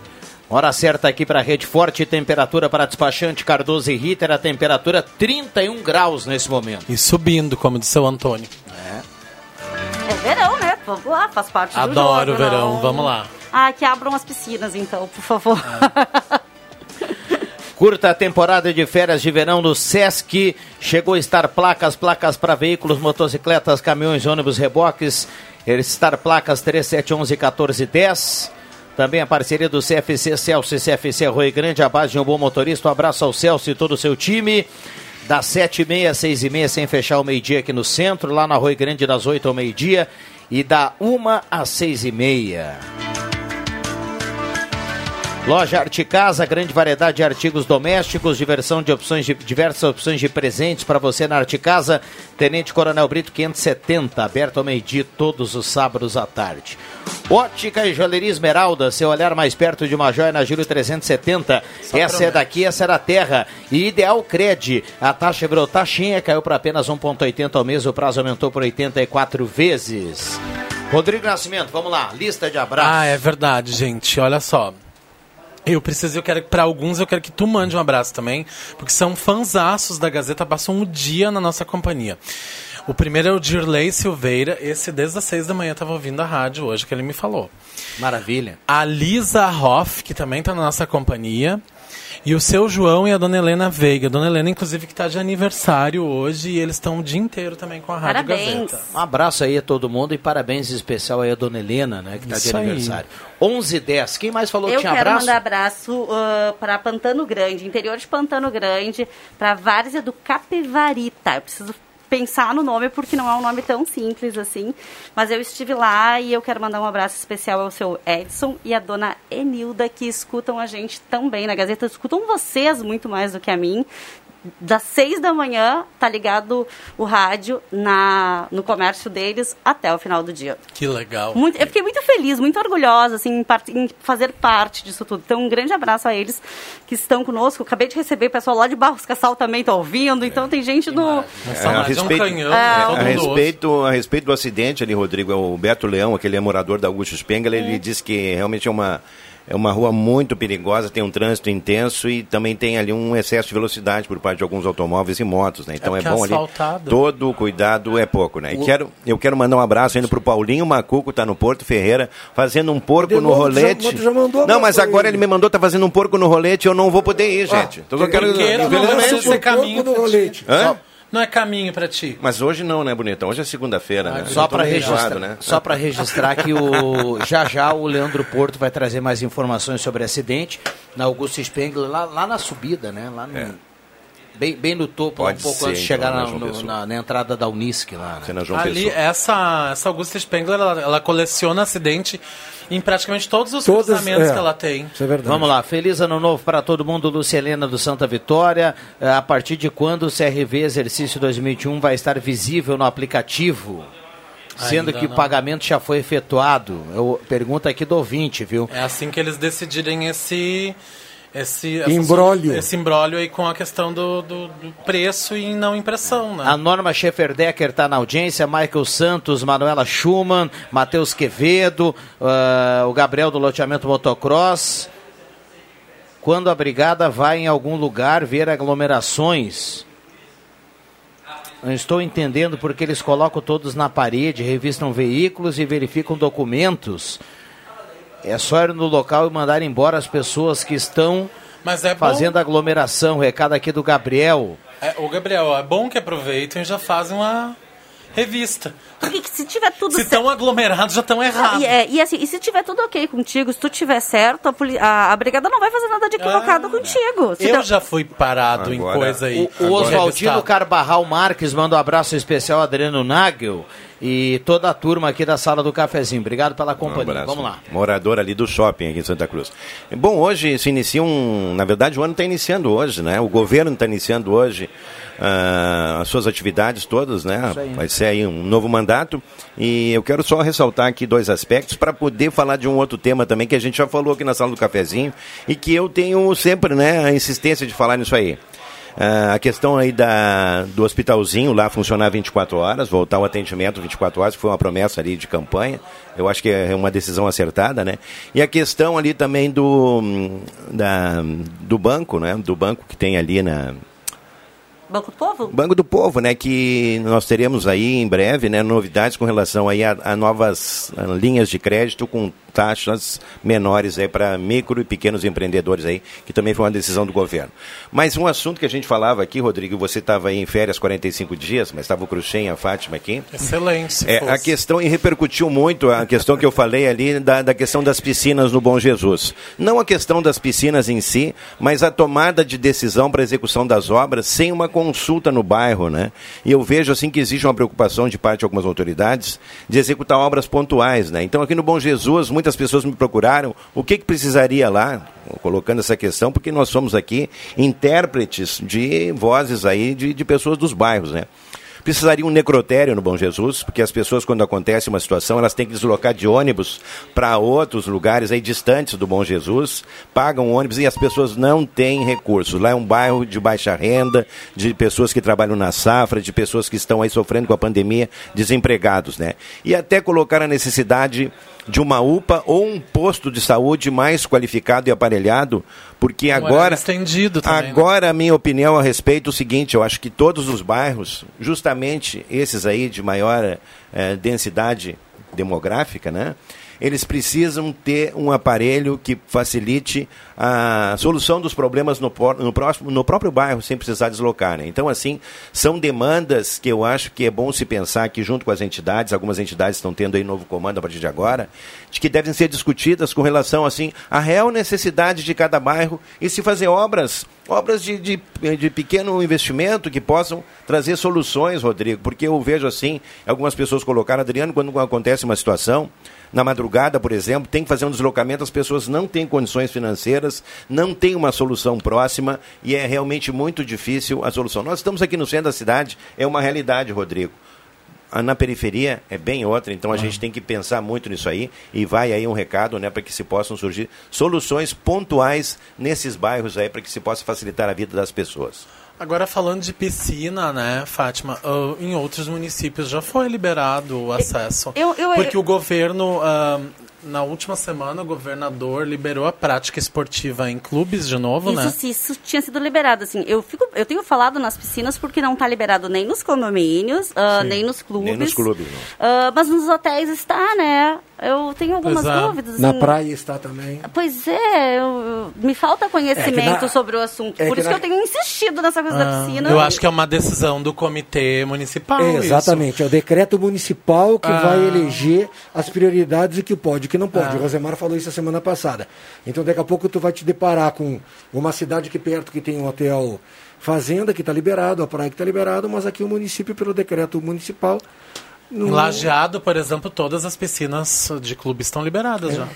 Speaker 1: Hora certa aqui para Rede Forte, temperatura para despachante Cardoso e Ritter, a temperatura 31 graus nesse momento.
Speaker 6: E subindo, como disse o Antônio.
Speaker 3: É verão, né? Vamos lá, faz parte do jogo.
Speaker 6: Adoro o verão,
Speaker 3: não-
Speaker 6: vamos lá.
Speaker 3: Ah, que abram as piscinas, então, por favor.
Speaker 1: Curta a temporada de férias de verão no Sesc. Chegou a estar placas, placas para veículos, motocicletas, caminhões, ônibus, reboques. Estar placas 3711 1410. Também a parceria do CFC Celso e CFC Arroio Grande, a base de um bom motorista. Um abraço ao Celso e todo o seu time. Das 7h30 às 6h30, sem fechar o meio-dia aqui no centro, lá na Arroio Grande, das 8 ao meio-dia. E da 1 às 6h30. Loja Arte Casa, grande variedade de artigos domésticos, diversão de opções de, diversas opções de presentes para você na Arte Casa. Tenente Coronel Brito 570, aberto ao meio-dia todos os sábados à tarde. Ótica e Joalheria Esmeralda, seu olhar mais perto de uma joia na Júlio 370. essa é daqui, essa é da terra. E Ideal Cred, a taxa virou taxinha, caiu para apenas 1,80 ao mês, o prazo aumentou por 84 vezes. Rodrigo Nascimento, vamos lá, lista de abraços.
Speaker 6: Ah, é verdade, gente. Olha só. Eu preciso, eu quero que para alguns eu quero que tu mande um abraço também, porque são fanzaços da Gazeta, passam um dia na nossa companhia. O primeiro é o Dirley Silveira, esse desde as seis da manhã estava ouvindo a rádio hoje que ele me falou.
Speaker 1: Maravilha.
Speaker 6: A Lisa Hoff, que também está na nossa companhia. E o seu João e a dona Helena Veiga. Dona Helena, inclusive, que está de aniversário hoje e eles estão o dia inteiro também com a Rádio Gazeta.
Speaker 1: Um abraço aí a todo mundo e parabéns especial aí a dona Helena, né, que está de
Speaker 6: Isso aí.
Speaker 1: aniversário. 11 10 Quem mais falou
Speaker 3: Eu
Speaker 1: que tinha
Speaker 3: quero
Speaker 1: abraço?
Speaker 3: mandar abraço para Pantano Grande, interior de Pantano Grande, para Várzea do Capivarita. Eu preciso pensar no nome porque não é um nome tão simples assim, mas eu estive lá e eu quero mandar um abraço especial ao seu Edson e a dona Enilda que escutam a gente também na Gazeta, escutam vocês muito mais do que a mim. Das seis da manhã tá ligado o rádio na, no comércio deles até o final do dia.
Speaker 6: Que legal.
Speaker 3: Muito- eu fiquei muito feliz, muito orgulhosa assim, em, part- em fazer parte disso tudo. Então, um grande abraço a eles que estão conosco. Acabei de receber o pessoal lá de Barros Cassal também está ouvindo. Então, tem gente no.
Speaker 5: É, a, respeito, é, a respeito, a respeito do acidente ali, Rodrigo, é o Beto Leão, aquele é morador da Augusto Spengler, ele disse que realmente é uma, é uma rua muito perigosa, tem um trânsito intenso e também tem ali um excesso de velocidade por parte de alguns automóveis e motos, né? Então é,
Speaker 6: é
Speaker 5: bom ali.
Speaker 6: asfaltado.
Speaker 5: Todo cuidado é pouco, né? E
Speaker 6: O-
Speaker 5: quero, eu quero mandar um abraço ainda pro Paulinho Macuco, tá no Porto Ferreira, fazendo um porco
Speaker 4: De
Speaker 5: no
Speaker 4: novo, já-
Speaker 5: rolete.
Speaker 4: tu já mandou
Speaker 5: não, mas agora
Speaker 4: ele.
Speaker 5: ele me mandou, tá fazendo um porco no rolete, eu não vou poder ir, gente. então eu quero.
Speaker 6: Porque não
Speaker 5: infelizmente-
Speaker 6: precisa ser caminho pra ti.
Speaker 5: Hã?
Speaker 6: Só- Não é caminho pra ti.
Speaker 5: Mas hoje não, né, bonitão? Hoje é segunda-feira, né?
Speaker 1: Só
Speaker 5: Eu tô
Speaker 1: para registrar,
Speaker 5: né?
Speaker 1: só para registrar que o já já o Leandro Porto vai trazer mais informações sobre o acidente na Augusto Spengler lá, lá na subida, né? Lá no, bem, bem no topo,
Speaker 5: Pode
Speaker 1: um pouco
Speaker 5: ser,
Speaker 1: antes de
Speaker 5: então,
Speaker 1: chegar
Speaker 5: na
Speaker 1: na, no- na- na entrada da Unisc lá. Né?
Speaker 6: Ali, essa, essa Augusta Spengler, ela, ela coleciona acidente em praticamente todos os
Speaker 1: Todas,
Speaker 6: cruzamentos
Speaker 1: é.
Speaker 6: que ela tem.
Speaker 1: Vamos lá, feliz ano novo para todo mundo, Lúcia Helena do Santa Vitória. Eh, A partir de quando o CRV Exercício 2021 vai estar visível no aplicativo? Sendo
Speaker 6: Ainda
Speaker 1: que
Speaker 6: não.
Speaker 1: o pagamento já foi efetuado. Eu, pergunta aqui do ouvinte, viu?
Speaker 6: É assim que eles decidirem esse... Esse, essa-
Speaker 1: Imbróglio.
Speaker 6: Esse embrólio aí com a questão do, do, do preço e não impressão, né?
Speaker 1: A Norma Schefferdecker está na audiência, Michael Santos, Manuela Schumann, Matheus Quevedo, ah, o Gabriel do loteamento motocross. Quando a brigada vai em algum lugar ver aglomerações, não estou entendendo porque eles colocam todos na parede, revistam veículos e verificam documentos. É só ir no local e mandar embora as pessoas que estão
Speaker 6: é
Speaker 1: fazendo aglomeração. Recado aqui do Gabriel.
Speaker 6: É, ô, Gabriel, é bom que aproveitem e já fazem uma revista.
Speaker 3: Porque que se tiver tudo
Speaker 6: Se estão aglomerados, já estão errados.
Speaker 3: E, é, e assim, e se tiver tudo ok contigo, se tu tiver certo, a, poli- a, a brigada não vai fazer nada de equivocado contigo. Se
Speaker 6: Eu
Speaker 3: tu-
Speaker 6: já fui parado em
Speaker 1: Agora,
Speaker 6: coisa aí.
Speaker 1: O, o Oswaldino. Carbarral Marques manda um abraço especial a Adriano Nagel e toda a turma aqui da sala do cafezinho. Obrigado pela
Speaker 5: Um
Speaker 1: companhia.
Speaker 5: abraço.
Speaker 1: Vamos lá.
Speaker 5: Morador ali do shopping aqui em Santa Cruz. Bom, hoje se inicia um. Na verdade, o ano está iniciando hoje, né? O governo está iniciando hoje ah, as suas atividades todas, né? Vai ser aí um novo mandato. E eu quero só ressaltar aqui dois aspectos para poder falar de um outro tema também que a gente já falou aqui na sala do cafezinho e que eu tenho sempre, né, a insistência de falar nisso aí. Ah, a questão aí da, do hospitalzinho lá funcionar 24 horas, voltar ao atendimento 24 horas, que foi uma promessa ali de campanha. Eu acho que é uma decisão acertada, né? E a questão ali também do, hum, da, do banco, né? Do banco que tem ali na,
Speaker 3: Banco do Povo?
Speaker 5: Banco do Povo, né, que nós teremos aí em breve, né, novidades com relação aí a, a novas linhas de crédito com taxas menores aí para micro e pequenos empreendedores aí, que também foi uma decisão do governo. Mas um assunto que a gente falava aqui, Rodrigo, você estava aí em férias 45 dias, mas estava o Cruxem e a Fátima aqui.
Speaker 6: Excelente.
Speaker 5: É, a questão, e repercutiu muito a questão que eu falei ali da, da questão das piscinas no Bom Jesus. Não a questão das piscinas em si, mas a tomada de decisão para execução das obras sem uma consulta no bairro, né? E eu vejo assim que existe uma preocupação de parte de algumas autoridades de executar obras pontuais, né? Então aqui no Bom Jesus, muitas pessoas me procuraram o que, que precisaria lá, colocando essa questão, porque nós somos aqui intérpretes de vozes aí de, de pessoas dos bairros, né? Precisaria um necrotério no Bom Jesus, porque as pessoas, quando acontece uma situação, elas têm que deslocar de ônibus para outros lugares aí distantes do Bom Jesus, pagam ônibus e as pessoas não têm recursos. Lá é um bairro de baixa renda, de pessoas que trabalham na safra, de pessoas que estão aí sofrendo com a pandemia, desempregados, né? E até colocar a necessidade de uma UPA ou um posto de saúde mais qualificado e aparelhado, porque
Speaker 6: Um
Speaker 5: agora
Speaker 6: estendido também, né?
Speaker 5: agora a minha opinião a respeito é o seguinte, eu acho que todos os bairros, justamente esses aí de maior eh, densidade demográfica, né? Eles precisam ter um aparelho que facilite a solução dos problemas no, no próximo, no próprio bairro, sem precisar deslocar. Né? Então, assim, são demandas que eu acho que é bom se pensar que, junto com as entidades, algumas entidades estão tendo aí novo comando a partir de agora, de que devem ser discutidas com relação, assim, à real necessidade de cada bairro e se fazer obras, obras de, de, de pequeno investimento que possam trazer soluções, Rodrigo, porque eu vejo, assim, algumas pessoas colocaram, Adriano, quando acontece uma situação, na madrugada, por exemplo, tem que fazer um deslocamento, as pessoas não têm condições financeiras, não têm uma solução próxima e é realmente muito difícil a solução. Nós estamos aqui no centro da cidade, é uma realidade, Rodrigo. Ah, Na periferia é bem outra, então a gente tem que pensar muito nisso aí e vai aí um recado, né, para que se possam surgir soluções pontuais nesses bairros aí para que se possa facilitar a vida das pessoas.
Speaker 6: Agora falando de piscina, né, Fátima, ah, em outros municípios já foi liberado o acesso.
Speaker 3: eu- eu-
Speaker 6: porque o governo, ah, na última semana, o governador liberou a prática esportiva em clubes de novo,
Speaker 3: Isso,
Speaker 6: né?
Speaker 3: sim, isso tinha sido liberado, assim. Eu, fico, eu tenho falado nas piscinas porque não está liberado nem nos condomínios,
Speaker 5: Sim.
Speaker 3: nem nos clubes.
Speaker 5: Nem nos clubes, não.
Speaker 3: Ah, mas nos hotéis está, né? Eu tenho algumas
Speaker 4: é.
Speaker 3: dúvidas.
Speaker 4: Na
Speaker 3: assim.
Speaker 4: praia está também.
Speaker 3: Pois é, eu- me falta conhecimento
Speaker 4: É na-
Speaker 3: sobre o assunto.
Speaker 4: é
Speaker 3: Por
Speaker 4: que
Speaker 3: isso
Speaker 4: na-
Speaker 3: que eu tenho insistido nessa coisa da
Speaker 6: Ah,
Speaker 3: piscina.
Speaker 6: eu acho que é uma decisão do comitê municipal.
Speaker 4: Exatamente, é o decreto municipal que
Speaker 6: Ah.
Speaker 4: vai eleger as prioridades e o que pode o que não pode.
Speaker 6: Ah.
Speaker 4: O Rosemar falou isso a semana passada. Então daqui a pouco tu vai te deparar com uma cidade aqui perto que tem um hotel fazenda que está liberado, a praia que está liberado, mas aqui o município, pelo decreto municipal.
Speaker 6: Em Lajeado, por exemplo, todas as piscinas de clube estão liberadas
Speaker 4: É.
Speaker 6: já.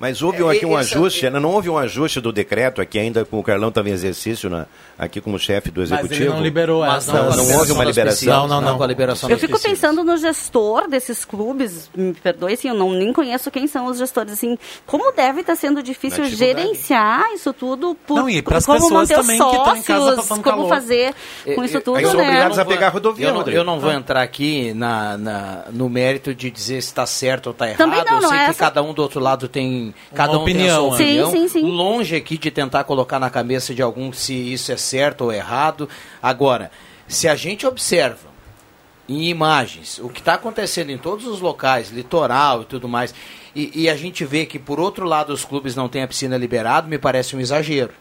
Speaker 5: Mas houve aqui um ajuste, né? não houve um ajuste do decreto aqui ainda com o Carlão estava em exercício na, aqui como chefe do
Speaker 6: Mas
Speaker 5: executivo.
Speaker 6: ele não liberou
Speaker 5: Mas
Speaker 6: essa.
Speaker 5: não, não houve uma liberação.
Speaker 6: Não, não, não.
Speaker 1: com a liberação
Speaker 3: Eu fico pensando no gestor desses clubes, me perdoe, assim, eu não, nem conheço quem são os gestores, assim, como deve estar sendo difícil gerenciar isso tudo, por,
Speaker 6: Não, e
Speaker 3: como
Speaker 6: pessoas
Speaker 3: manter
Speaker 6: também que estão em casa
Speaker 3: sócios, como
Speaker 6: calor.
Speaker 3: fazer com isso tudo,
Speaker 5: aí são
Speaker 3: né?
Speaker 5: obrigados a
Speaker 1: Eu não
Speaker 5: pegar a
Speaker 1: vou-
Speaker 5: rodovia,
Speaker 1: Eu não, eu não vou entrar aqui na, na- no mérito de dizer se está certo ou está errado.
Speaker 3: Também não,
Speaker 1: eu
Speaker 3: não
Speaker 1: sei
Speaker 3: é
Speaker 1: que
Speaker 3: essa-
Speaker 1: cada um do outro lado tem. Cada um
Speaker 6: opinião,
Speaker 1: tem a sua
Speaker 6: né?
Speaker 3: Sim,
Speaker 1: opinião.
Speaker 3: sim, sim.
Speaker 1: Longe aqui de tentar colocar na cabeça de algum se isso é certo ou errado. Agora, se a gente observa em imagens o que está acontecendo em todos os locais, litoral e tudo mais, e, e a gente vê que por outro lado os clubes não têm a piscina liberada, me parece um exagero.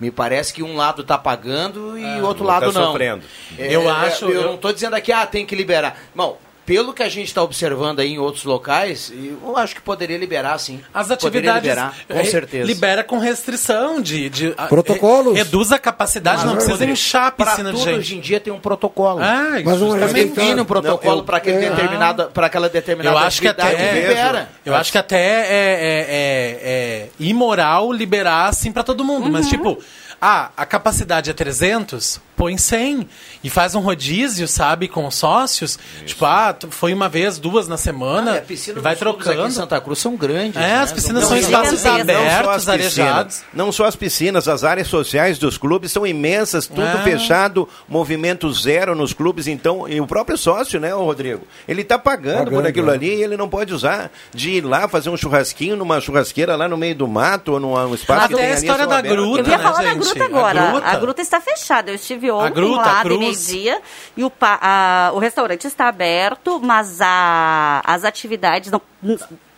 Speaker 1: Me parece que um lado está pagando e o outro
Speaker 5: outro
Speaker 1: lado
Speaker 5: tá
Speaker 1: não.
Speaker 5: sofrendo.
Speaker 1: É,
Speaker 6: Eu
Speaker 1: é,
Speaker 6: acho-
Speaker 1: Eu,
Speaker 6: eu-
Speaker 1: não estou dizendo aqui, ah, tem que liberar. Bom, pelo que a gente está observando aí em outros locais, eu acho que poderia liberar, sim.
Speaker 6: As
Speaker 1: Poderia
Speaker 6: atividades
Speaker 1: liberar, com certeza.
Speaker 6: libera com restrição de, de
Speaker 4: Protocolos.
Speaker 6: reduz a capacidade,
Speaker 1: Mas,
Speaker 6: não precisa
Speaker 1: Rodrigo,
Speaker 6: encher a
Speaker 1: pra
Speaker 6: piscina de
Speaker 1: tudo
Speaker 6: gente.
Speaker 1: hoje em dia tem um protocolo.
Speaker 6: Ah,
Speaker 4: Mas um respeito-
Speaker 1: Define um protocolo para aquele
Speaker 4: é.
Speaker 1: determinado, para aquela determinada
Speaker 6: Eu acho que até
Speaker 1: libera.
Speaker 6: Eu acho que até é, é- é- é imoral liberar assim pra todo mundo. Mas, tipo, ah, a capacidade é 300, põe 100. E faz um rodízio, sabe, com os sócios. Tipo, ah, foi uma vez, duas na semana.
Speaker 1: Ah, e a piscina
Speaker 6: e vai trocando.
Speaker 1: aqui em Santa Cruz são grandes.
Speaker 6: É,
Speaker 1: né?
Speaker 6: as piscinas
Speaker 1: São
Speaker 6: espaços abertos,
Speaker 5: Não só as
Speaker 6: arejados.
Speaker 5: piscinas, não só as piscinas, as áreas sociais dos clubes são imensas, tudo
Speaker 6: É.
Speaker 5: fechado, movimento zero nos clubes, então, e o próprio sócio, né, o Rodrigo? Ele está pagando, por
Speaker 4: Pagando,
Speaker 5: aquilo
Speaker 4: é.
Speaker 5: ali e ele não pode usar de ir lá fazer um churrasquinho numa churrasqueira lá no meio do mato ou num espaço que
Speaker 6: Até
Speaker 5: tem
Speaker 6: a
Speaker 5: ali
Speaker 6: história da
Speaker 5: aberto.
Speaker 6: gruta, né, gente?
Speaker 3: Gruta
Speaker 6: A
Speaker 3: agora.
Speaker 6: gruta.
Speaker 3: A gruta está fechada. Eu estive ontem
Speaker 6: gruta,
Speaker 3: lá
Speaker 6: a
Speaker 3: de meio-dia e o, a- o restaurante está aberto, mas a- as atividades não,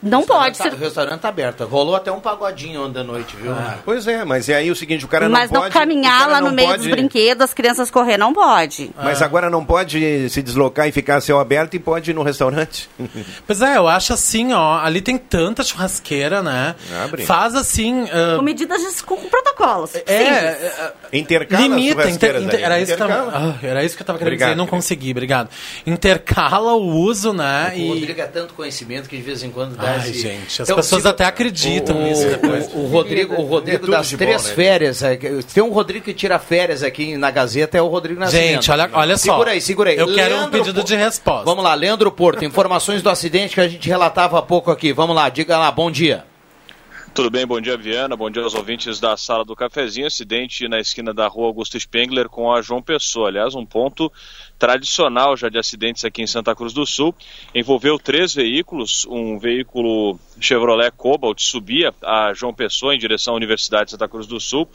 Speaker 3: não pode
Speaker 1: Tá-
Speaker 3: ser.
Speaker 1: O restaurante tá aberto. Rolou até um pagodinho ontem à noite, viu?
Speaker 5: Pois é, mas é aí o seguinte, o cara
Speaker 3: Mas
Speaker 5: não
Speaker 3: não
Speaker 5: pode... o
Speaker 3: caminhar
Speaker 5: cara
Speaker 3: lá no
Speaker 5: não
Speaker 3: meio
Speaker 5: pode-
Speaker 3: dos brinquedos, as crianças correr, não pode.
Speaker 5: Mas agora não pode se deslocar e ficar a céu aberto e pode ir no restaurante.
Speaker 6: Pois é, eu acho assim, ó, ali tem tanta churrasqueira, né?
Speaker 5: Abre.
Speaker 6: Faz assim. ah,
Speaker 3: Com medidas de, com, com protocolos.
Speaker 6: é,
Speaker 3: Simples.
Speaker 6: é,
Speaker 5: Intercala as
Speaker 6: limita, inter, inter- era, isso que eu tava, ah, era isso que eu tava querendo
Speaker 5: Obrigado,
Speaker 6: dizer, não
Speaker 5: querido.
Speaker 6: consegui, obrigado. Intercala o uso, né?
Speaker 1: O
Speaker 6: E,
Speaker 1: Rodrigo é tanto conhecimento que de vez em quando dá
Speaker 6: Ai, gente, as
Speaker 1: Então,
Speaker 6: pessoas
Speaker 1: se-
Speaker 6: até acreditam
Speaker 1: o,
Speaker 6: nisso depois.
Speaker 1: O, o Rodrigo, o Rodrigo
Speaker 5: tudo
Speaker 1: das três
Speaker 5: bom, né?
Speaker 1: férias. é, que- Tem um Rodrigo que tira férias aqui na Gazeta, é o Rodrigo Nascimento.
Speaker 6: Gente, olha, olha só.
Speaker 1: Segura aí, segura aí.
Speaker 6: Eu quero um
Speaker 1: Leandro
Speaker 6: pedido de resposta.
Speaker 1: Vamos lá, Leandro Porto, informações do acidente que a gente relatava há pouco aqui. Vamos lá, diga lá, bom dia.
Speaker 16: Tudo bem, bom dia Viana, bom dia aos ouvintes da sala do cafezinho. Acidente na esquina da rua Augusto Spengler com a João Pessoa. Aliás, um ponto tradicional já de acidentes aqui em Santa Cruz do Sul. Envolveu três veículos, um veículo Chevrolet Cobalt subia a João Pessoa em direção à Universidade de Santa Cruz do Sul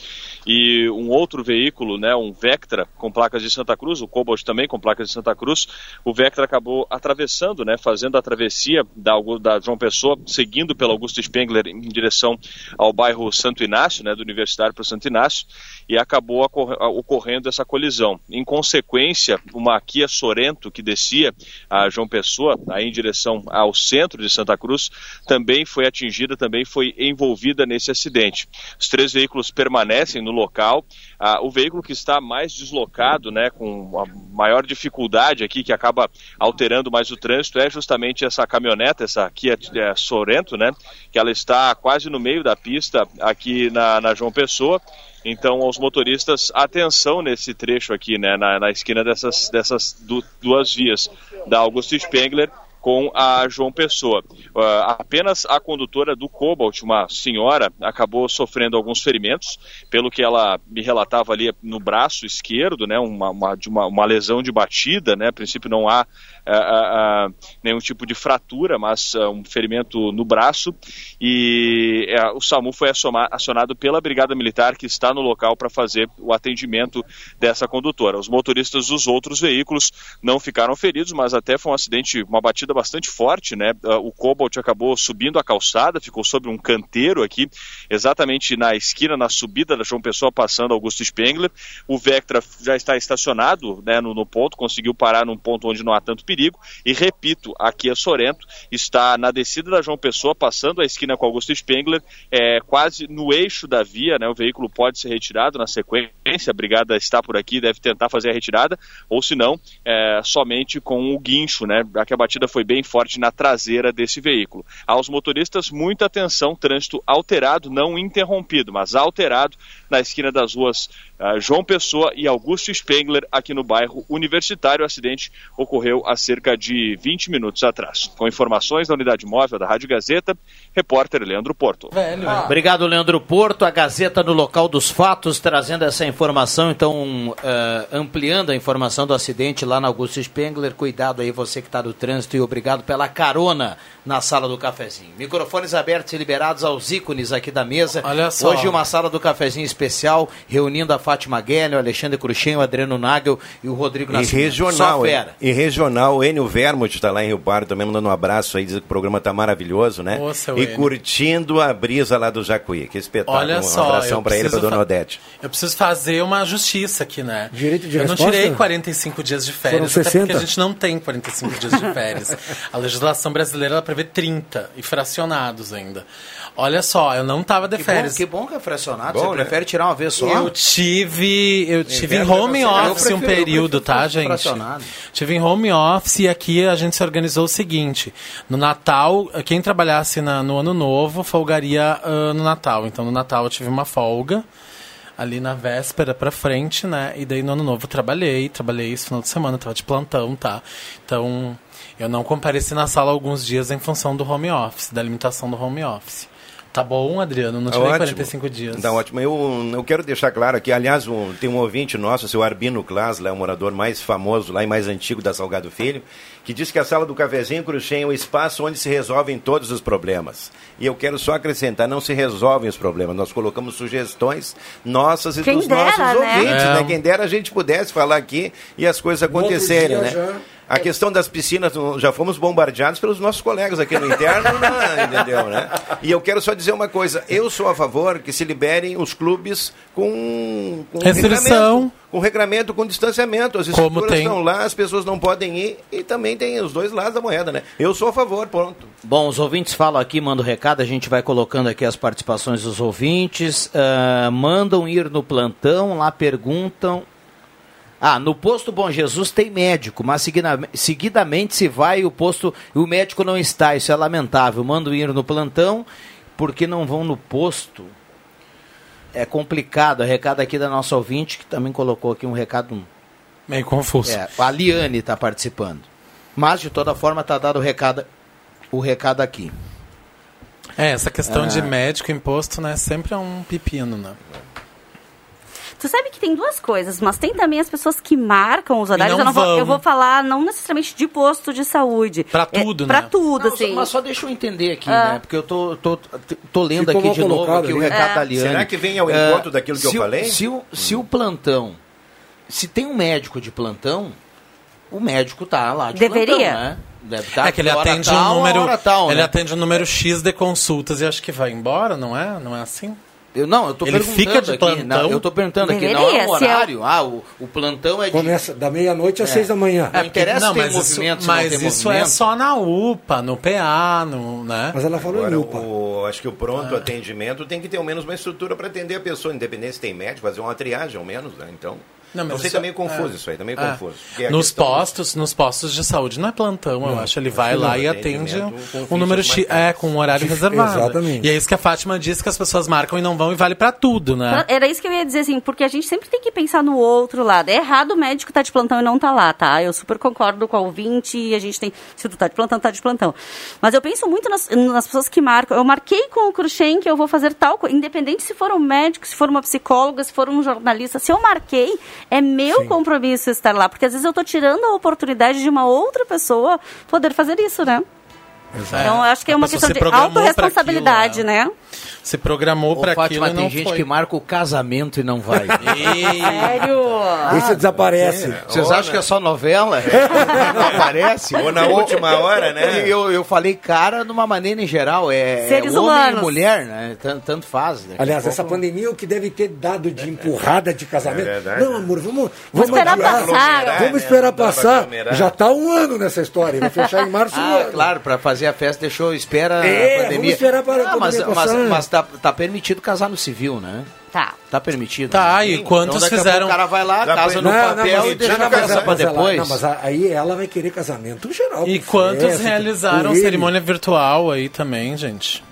Speaker 16: e um outro veículo, né, um Vectra com placas de Santa Cruz, o Cobalt também com placas de Santa Cruz. O Vectra acabou atravessando, né, fazendo a travessia da, da João Pessoa, seguindo pela Augusto Spengler em direção ao bairro Santo Inácio, né, do Universitário para o Santo Inácio, e acabou ocorrendo essa colisão. Em consequência, uma Kia Sorento que descia a João Pessoa, aí em direção ao centro de Santa Cruz, também foi atingida, também foi envolvida nesse acidente. Os três veículos permanecem no local. Ah, o veículo que está mais deslocado, né, com a maior dificuldade aqui, que acaba alterando mais o trânsito, é justamente essa caminhoneta, essa Kia eh, Sorento, né, que ela está quase no meio da pista aqui na, na João Pessoa. Então, aos motoristas, atenção nesse trecho aqui, né, na, na esquina dessas, dessas du- duas vias, da Augusto Spengler com a João Pessoa. Ah, apenas a condutora do Cobalt, uma senhora, acabou sofrendo alguns ferimentos, pelo que ela me relatava ali no braço esquerdo, né, uma, uma, de uma, uma lesão de batida, né, a princípio não há ah, ah, nenhum tipo de fratura, mas um ferimento no braço, e eh, o SAMU foi aciona- acionado pela Brigada Militar que está no local para fazer o atendimento dessa condutora. Os motoristas dos outros veículos não ficaram feridos, mas até foi um acidente, uma batida bastante forte, né? Ah, O Cobalt acabou subindo a calçada, ficou sobre um canteiro aqui, exatamente na esquina, na subida da João Pessoa, passando Augusto Spengler. O Vectra já está estacionado né, no, no ponto, conseguiu parar num ponto onde não há tanto perigo. E repito, aqui a Sorento está na descida da João Pessoa, passando a esquina com Augusto Spengler, é, quase no eixo da via, né? O veículo pode ser retirado na sequência, a brigada está por aqui, deve tentar fazer a retirada, ou se não, é, somente com o guincho, né? Já que a batida foi bem forte na traseira desse veículo. Aos motoristas, muita atenção, trânsito alterado, não interrompido, mas alterado na esquina das ruas ah, João Pessoa e Augusto Spengler, aqui no bairro Universitário. O acidente ocorreu há cerca de 20 minutos atrás. Com informações da unidade móvel da Rádio Gazeta, repórter Leandro Porto.
Speaker 1: Obrigado, Leandro Porto. A Gazeta no local dos fatos, trazendo essa informação, então, eh, ampliando a informação do acidente lá na Augusto Spengler. Cuidado aí, você que está no trânsito, e obrigado pela carona na sala do cafezinho. Microfones abertos e liberados aos ícones aqui da mesa.
Speaker 6: Olha só.
Speaker 1: Hoje, uma sala do cafezinho especial, reunindo a Fátima Guelli, o Alexandre Cruxem, o Adriano Nagel e o Rodrigo
Speaker 5: E
Speaker 1: Nascimento.
Speaker 5: regional,
Speaker 1: Só fera.
Speaker 5: e regional, o Enio Vermut está lá em Rio Pardo também mandando um abraço aí, diz que o programa tá maravilhoso, né?
Speaker 6: Seu
Speaker 5: e
Speaker 6: Enio.
Speaker 5: curtindo a brisa lá do Jacuí. Que espetáculo.
Speaker 6: Olha
Speaker 5: um
Speaker 6: só,
Speaker 5: abração
Speaker 6: eu
Speaker 5: para ele e para
Speaker 6: preciso
Speaker 5: dona Odete.
Speaker 6: Eu preciso fazer uma justiça aqui, né?
Speaker 4: Direito de
Speaker 6: eu
Speaker 4: resposta?
Speaker 6: não tirei 45 dias de férias,
Speaker 4: Foram
Speaker 6: até porque
Speaker 4: 60.
Speaker 6: a gente não tem 45 dias de férias. a legislação brasileira ela prevê 30 e fracionados ainda. Olha só, eu não tava de
Speaker 1: Que
Speaker 6: férias.
Speaker 1: bom, que bom que é fracionado.
Speaker 5: Bom,
Speaker 1: Você
Speaker 5: né?
Speaker 1: prefere tirar uma vez só?
Speaker 6: Eu tive, eu tive em home office um
Speaker 1: prefiro- eu
Speaker 6: período, tá, gente?
Speaker 1: fracionado.
Speaker 6: Tive em home office e aqui a gente se organizou o seguinte: no Natal, quem trabalhasse na- no Ano Novo folgaria ah, no Natal. Então no Natal eu tive uma folga ali na véspera pra frente, né? E daí no Ano Novo eu trabalhei, trabalhei esse final de semana, tava de plantão, tá? Então eu não compareci na sala alguns dias em função do home office, da limitação do home office. Tá bom, Adriano? Não tirei
Speaker 5: Ótimo.
Speaker 6: 45 dias.
Speaker 5: Tá ótimo. Eu, eu quero deixar claro aqui, aliás, um- tem um ouvinte nosso, o seu Arbino Clas, lá, o morador mais famoso lá e mais antigo da Salgado Filho, que diz que a sala do cafezinho Cruxem é o espaço onde se resolvem todos os problemas. E eu quero só acrescentar, não se resolvem os problemas. Nós colocamos sugestões nossas e
Speaker 3: Quem
Speaker 5: dos
Speaker 3: dera,
Speaker 5: nossos
Speaker 3: né?
Speaker 5: ouvintes,
Speaker 6: É.
Speaker 5: né? Quem dera a gente pudesse falar aqui e as coisas acontecerem,
Speaker 4: dia
Speaker 5: né?
Speaker 4: já-
Speaker 5: A questão das piscinas, já fomos bombardeados pelos nossos colegas aqui no interno, né? entendeu, né? E eu quero só dizer uma coisa, eu sou a favor que se liberem os clubes com, com
Speaker 6: Restrição.
Speaker 5: regramento, com regramento, com distanciamento. As
Speaker 6: Como
Speaker 5: estruturas
Speaker 6: tem.
Speaker 5: estão lá, as pessoas não podem ir e também tem os dois lados da moeda, né? Eu sou a favor, ponto.
Speaker 1: Bom, os ouvintes falam aqui, mandam recado, a gente vai colocando aqui as participações dos ouvintes. ah, mandam ir no plantão, lá perguntam. Ah, no posto Bom Jesus tem médico, mas seguida- seguidamente se vai e o posto e o médico não está. Isso é lamentável. Mandam ir no plantão porque não vão no posto. É complicado. É recado aqui da nossa ouvinte que também colocou aqui um recado.
Speaker 6: Meio confuso.
Speaker 1: É, a Liane está participando. Mas de toda forma está dado o recado, o recado aqui.
Speaker 6: É, essa questão
Speaker 1: Ah.
Speaker 6: de médico imposto, né, sempre é um pepino, né?
Speaker 3: Tu sabe que tem duas coisas, mas tem também as pessoas que marcam os horários.
Speaker 6: não
Speaker 3: eu, não vou, eu vou falar não necessariamente de posto de saúde.
Speaker 6: Pra
Speaker 3: É,
Speaker 6: tudo,
Speaker 3: Pra
Speaker 6: né?
Speaker 3: tudo,
Speaker 1: Não,
Speaker 3: assim.
Speaker 1: Mas só deixa eu entender aqui,
Speaker 3: Ah.
Speaker 1: né? Porque eu tô, tô, tô lendo
Speaker 4: Ficou
Speaker 1: aqui de novo aqui o
Speaker 4: ali.
Speaker 1: recado
Speaker 3: É.
Speaker 1: da Liane.
Speaker 5: Será que vem ao
Speaker 1: Ah,
Speaker 5: encontro daquilo que eu falei?
Speaker 1: Se o, se o plantão, se tem um médico de plantão, o médico tá lá de
Speaker 3: Deveria.
Speaker 1: plantão, né? Deve estar
Speaker 6: é que ele atende
Speaker 1: tal,
Speaker 6: um número,
Speaker 1: tal,
Speaker 6: ele
Speaker 1: né?
Speaker 6: atende um número X de consultas e acho que vai embora, não é? Não é assim?
Speaker 1: Eu, não, eu tô
Speaker 6: Ele
Speaker 1: perguntando
Speaker 6: fica de
Speaker 1: aqui, não, eu tô perguntando aqui, não é um
Speaker 3: se é
Speaker 1: horário. Ah, o, o plantão é de...
Speaker 4: Começa da meia-noite às
Speaker 1: É.
Speaker 4: seis da manhã.
Speaker 1: Não interessa tem
Speaker 6: mas isso,
Speaker 1: não
Speaker 6: mas isso
Speaker 1: movimento.
Speaker 6: é só na UPA, no PA, no, né?
Speaker 4: Mas ela falou
Speaker 5: Agora,
Speaker 4: em UPA.
Speaker 5: o, acho que o pronto atendimento tem que ter ao menos uma estrutura para atender a pessoa, independente se tem médico, fazer uma triagem ao menos, né? Então,
Speaker 6: Não,
Speaker 5: não,
Speaker 6: mas
Speaker 5: sei,
Speaker 6: isso-
Speaker 5: tá meio confuso
Speaker 6: é.
Speaker 5: isso aí, tá meio
Speaker 6: É.
Speaker 5: confuso. A
Speaker 6: Nos
Speaker 5: do-
Speaker 6: postos, nos postos de saúde não é plantão, eu
Speaker 4: Não,
Speaker 6: acho. Ele vai
Speaker 5: não,
Speaker 6: lá e atende um número X, é, com um horário reservado.
Speaker 4: exatamente.
Speaker 6: E é isso que a Fátima disse que as pessoas marcam e não vão e vale pra tudo, né?
Speaker 3: Era isso que eu ia dizer, assim, porque a gente sempre tem que pensar no outro lado. É errado o médico estar de plantão e não tá lá, tá? Eu super concordo com a ouvinte e a gente tem. Se tu tá de plantão, tá de plantão. Mas eu penso muito nas, nas pessoas que marcam. Eu marquei com o Cruxem que eu vou fazer tal coisa. Independente se for um médico, se for uma psicóloga, se for um jornalista. Se eu marquei, é meu compromisso estar lá. Porque às vezes eu tô tirando a oportunidade de uma outra pessoa poder fazer isso, né? Então eu acho que é uma questão de autorresponsabilidade,
Speaker 6: aquilo,
Speaker 3: né?
Speaker 6: Se programou
Speaker 1: Ô,
Speaker 6: pra aquilo
Speaker 1: Fátima,
Speaker 6: e não
Speaker 1: tem gente
Speaker 6: foi.
Speaker 1: que marca o casamento e não vai.
Speaker 3: Sério?
Speaker 4: Esse desaparece.
Speaker 1: Vocês
Speaker 5: Ou
Speaker 1: acham
Speaker 5: na-
Speaker 1: que é só novela? não aparece?
Speaker 5: Ou na última hora, né?
Speaker 1: Eu, eu falei cara de uma maneira em geral, é,
Speaker 3: Seres
Speaker 1: é homem
Speaker 3: humanos.
Speaker 1: e mulher, né? Tanto, tanto faz. A
Speaker 4: Aliás,
Speaker 1: pouco-
Speaker 4: essa pandemia o que deve ter dado de empurrada de casamento.
Speaker 5: É
Speaker 4: não, amor, vamos,
Speaker 3: Vamos esperar
Speaker 4: adiar.
Speaker 3: passar.
Speaker 4: Vamos
Speaker 5: né?
Speaker 4: esperar
Speaker 5: pra
Speaker 4: passar. Já tá um ano nessa história. Vai fechar em março um
Speaker 1: Ah,
Speaker 4: ano.
Speaker 1: claro, para fazer a festa deixou, espera
Speaker 4: É,
Speaker 1: a pandemia.
Speaker 4: vamos esperar para a
Speaker 1: Ah, mas,
Speaker 4: pandemia
Speaker 1: mas,
Speaker 4: passar.
Speaker 1: mas tá, tá permitido casar no civil, né?
Speaker 3: Tá.
Speaker 1: Tá permitido.
Speaker 6: Tá,
Speaker 1: né?
Speaker 6: e
Speaker 1: Sim.
Speaker 6: quantos
Speaker 1: então,
Speaker 6: fizeram-
Speaker 1: O cara vai lá,
Speaker 5: Já
Speaker 1: casa no
Speaker 4: Não,
Speaker 1: papel e deixa
Speaker 4: ela-
Speaker 1: pra
Speaker 4: ela-
Speaker 1: depois.
Speaker 4: não, mas aí ela vai querer casamento geral.
Speaker 6: E quantos
Speaker 4: festa,
Speaker 6: realizaram cerimônia virtual aí também, gente?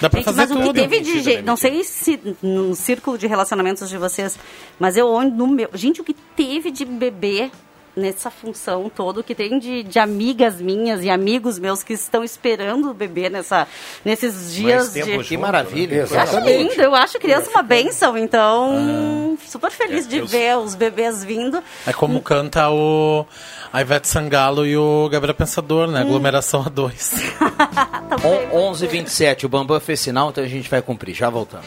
Speaker 6: Dá pra
Speaker 3: Gente,
Speaker 6: fazer
Speaker 3: mas o que
Speaker 6: tudo.
Speaker 3: teve de gente, não sei se no círculo de relacionamentos de vocês, mas eu no meu, gente, o que teve de bebê nessa função toda, o que tem de, de amigas minhas e amigos meus que estão esperando o bebê nessa, nesses dias
Speaker 5: tempo
Speaker 3: de...
Speaker 5: junto,
Speaker 1: Que maravilha.
Speaker 4: né?
Speaker 3: Eu acho
Speaker 4: Exatamente.
Speaker 3: lindo, eu acho criança uma bênção, então super feliz de
Speaker 5: eu-
Speaker 3: ver os bebês vindo.
Speaker 6: É como canta o a Ivete Sangalo e o Gabriel Pensador,
Speaker 3: Hum.
Speaker 6: né? Aglomeração a dois.
Speaker 1: On- 11 h 27 o Bambam fez sinal, então a gente vai cumprir. Já voltamos.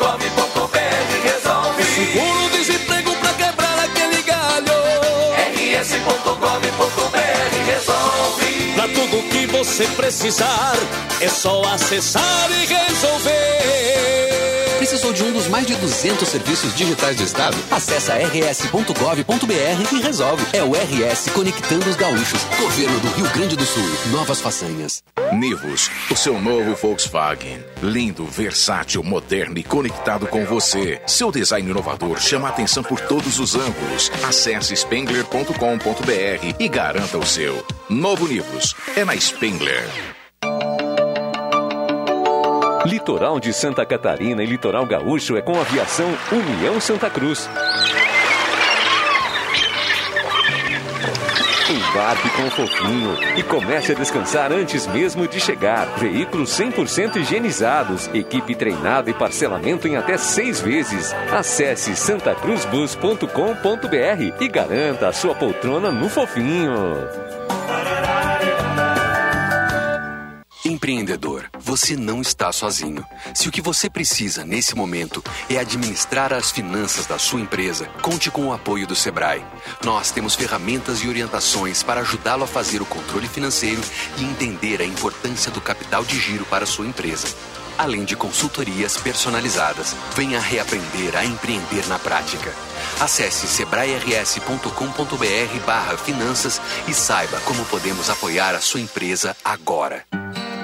Speaker 17: rs.gov.br resolve. Pra tudo que você precisar, é só acessar e resolver.
Speaker 14: Precisou de um dos mais de 200 serviços digitais do Estado? Acesse rs.gov.br e resolve. É o RS Conectando os Gaúchos. Governo do Rio Grande do Sul. Novas façanhas.
Speaker 18: Nivus, o seu novo Volkswagen. Lindo, versátil, moderno e conectado com você. Seu design inovador chama atenção por todos os ângulos. Acesse spengler.com.br e garanta o seu. Novo Nivus é na Spengler.
Speaker 9: Litoral de Santa Catarina e Litoral Gaúcho é com a aviação União Santa Cruz. Embarque com o fofinho e comece a descansar antes mesmo de chegar. Veículos 100% higienizados, equipe treinada e parcelamento em até seis vezes. Acesse santacruzbus.com.br e garanta a sua poltrona no fofinho.
Speaker 14: Empreendedor, você não está sozinho. Se o que você precisa nesse momento é administrar as finanças da sua empresa, conte com o apoio do Sebrae. Nós temos ferramentas e orientações para ajudá-lo a fazer o controle financeiro e entender a importância do capital de giro para a sua empresa. Além de consultorias personalizadas, venha reaprender a empreender na prática. Acesse sebrae-rs.com.br barra finanças e saiba como podemos apoiar a sua empresa agora.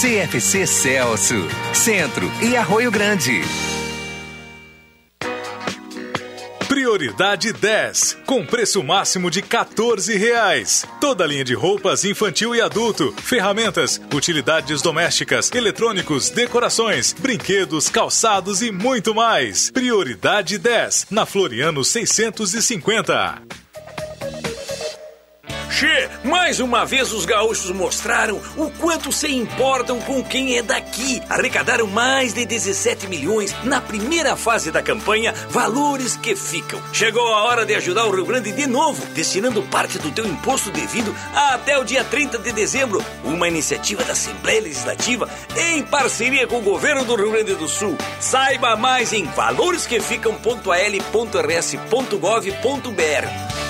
Speaker 19: CFC Celso, Centro e Arroio Grande.
Speaker 13: Prioridade 10, com preço máximo de 14 reais. Toda linha de roupas infantil e adulto, ferramentas, utilidades domésticas, eletrônicos, decorações, brinquedos, calçados e muito mais. Prioridade 10, na Floriano 650.
Speaker 20: Che, mais uma vez os gaúchos mostraram o quanto se importam com quem é daqui. Arrecadaram mais de 17 milhões na primeira fase da campanha Valores que Ficam. Chegou a hora de ajudar o Rio Grande de novo, destinando parte do teu imposto devido até o dia 30 de dezembro. Uma iniciativa da Assembleia Legislativa em parceria com o governo do Rio Grande do Sul. Saiba mais em valoresqueficam.al.rs.gov.br.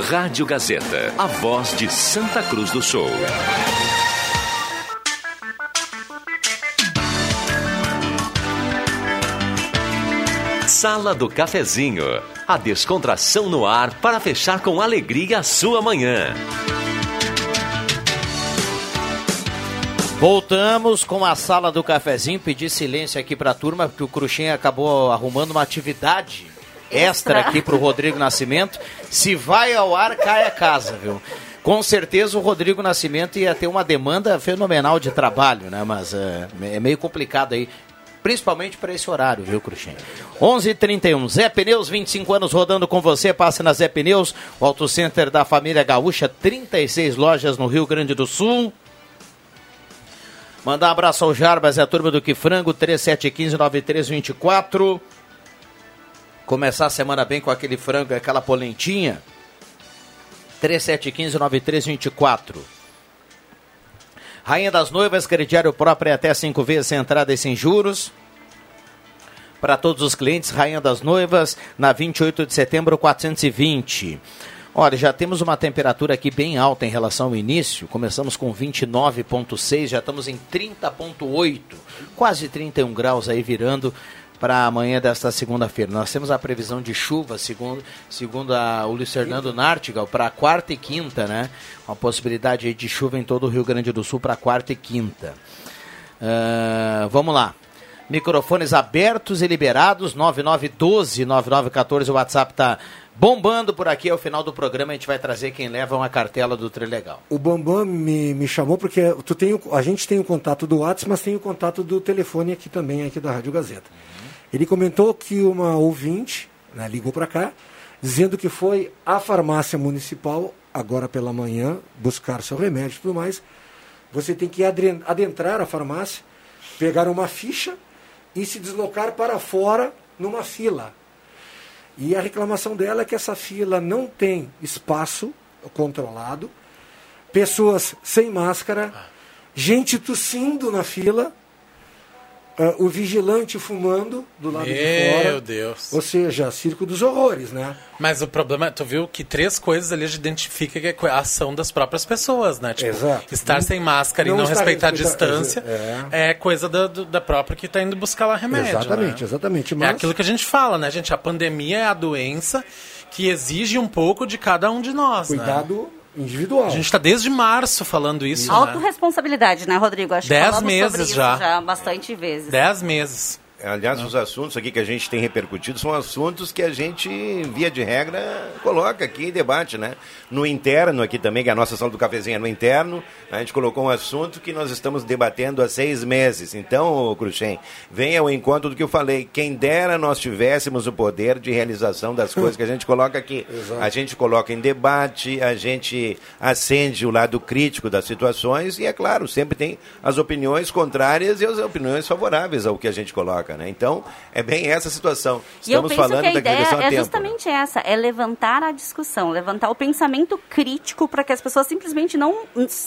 Speaker 9: Rádio Gazeta, a voz de Santa Cruz do Sul. Sala do Cafezinho, a descontração no ar para fechar com alegria a sua manhã.
Speaker 1: Voltamos com a sala do cafezinho. Pedir silêncio aqui para a turma, porque o Cruxem acabou arrumando uma atividade extra aqui para o Rodrigo Nascimento. Se vai ao ar, cai a casa, viu? Com certeza o Rodrigo Nascimento ia ter uma demanda fenomenal de trabalho, né? Mas é, é meio complicado aí. Principalmente para esse horário, viu, Cruxem? 11:31 h 31 Zé Pneus, 25 anos rodando com você. Passe na Zé Pneus, o Auto Center da família Gaúcha, 36 lojas no Rio Grande do Sul. Mandar um abraço ao Jarbas e a turma do Que Frango, 3715-9324. Começar a semana bem com aquele frango, aquela polentinha. 3715-9324. Rainha das Noivas, crediário próprio até cinco vezes sem entrada e sem juros. Para todos os clientes, Rainha das Noivas, na 28 de setembro, 420. Olha, já temos uma temperatura aqui bem alta em relação ao início. Começamos com 29,6, já estamos em 30,8, quase 31 graus aí virando para amanhã desta segunda-feira. Nós temos a previsão de chuva, segundo, segundo a, o Luiz Fernando Nartigal, para quarta e quinta, né? Uma possibilidade de chuva em todo o Rio Grande do Sul para quarta e quinta. Ah, vamos lá. Microfones abertos e liberados, 9912-9914, o WhatsApp está bombando por aqui. Ao final do programa a gente vai trazer quem leva uma cartela do Trilegal.
Speaker 4: O Bambam me, me chamou porque tu tem, o- a gente tem o contato do WhatsApp, mas tem o contato do telefone aqui também, aqui da Rádio Gazeta. Ele comentou que uma ouvinte né, ligou para cá, dizendo que foi à farmácia municipal, agora pela manhã, buscar seu remédio e tudo mais. Você tem que adentrar a farmácia, pegar uma ficha e se deslocar para fora numa fila. E a reclamação dela é que essa fila não tem espaço controlado, pessoas sem máscara, gente tossindo na fila, ah, o vigilante fumando do lado de fora.
Speaker 6: Meu Deus.
Speaker 4: Ou seja, circo dos horrores, né?
Speaker 6: Mas o problema, tu viu que três coisas ali a gente identifica que é a ação das próprias pessoas, né? Tipo,
Speaker 4: Exato.
Speaker 6: estar sem máscara
Speaker 4: Não
Speaker 6: e não
Speaker 4: estar
Speaker 6: respeitar a distância
Speaker 4: é.
Speaker 6: é, coisa da, da própria que está indo buscar lá remédio.
Speaker 4: exatamente,
Speaker 6: né?
Speaker 4: exatamente.
Speaker 6: É
Speaker 4: Mas
Speaker 6: aquilo que a gente fala, né, gente? A pandemia é a doença que exige um pouco de cada um de nós. né?
Speaker 4: Individual.
Speaker 6: A gente está desde março falando isso. Né?
Speaker 3: Autoresponsabilidade, né, Rodrigo? Acho
Speaker 6: Dez meses
Speaker 3: sobre isso
Speaker 6: já.
Speaker 3: já bastante vezes.
Speaker 6: Dez meses.
Speaker 5: Aliás, os assuntos aqui que a gente tem repercutido são assuntos que a gente, via de regra, coloca aqui em debate, né? No interno aqui também, que a nossa sala do cafezinho é no interno, a gente colocou um assunto que nós estamos debatendo há seis meses. Então, Cruxem, venha ao encontro do que eu falei. Quem dera nós tivéssemos o poder de realização das coisas que a gente coloca aqui.
Speaker 4: Exato.
Speaker 5: A gente coloca em debate, a gente acende o lado crítico das situações e, é claro, sempre tem as opiniões contrárias e as opiniões favoráveis ao que a gente coloca, né? Então, é bem essa situação.
Speaker 3: E eu
Speaker 5: Estamos
Speaker 3: penso
Speaker 5: falando
Speaker 3: que a
Speaker 5: da
Speaker 3: ideia é
Speaker 5: tempo. né?
Speaker 3: justamente essa, é levantar a discussão, levantar o pensamento crítico para que as pessoas simplesmente não,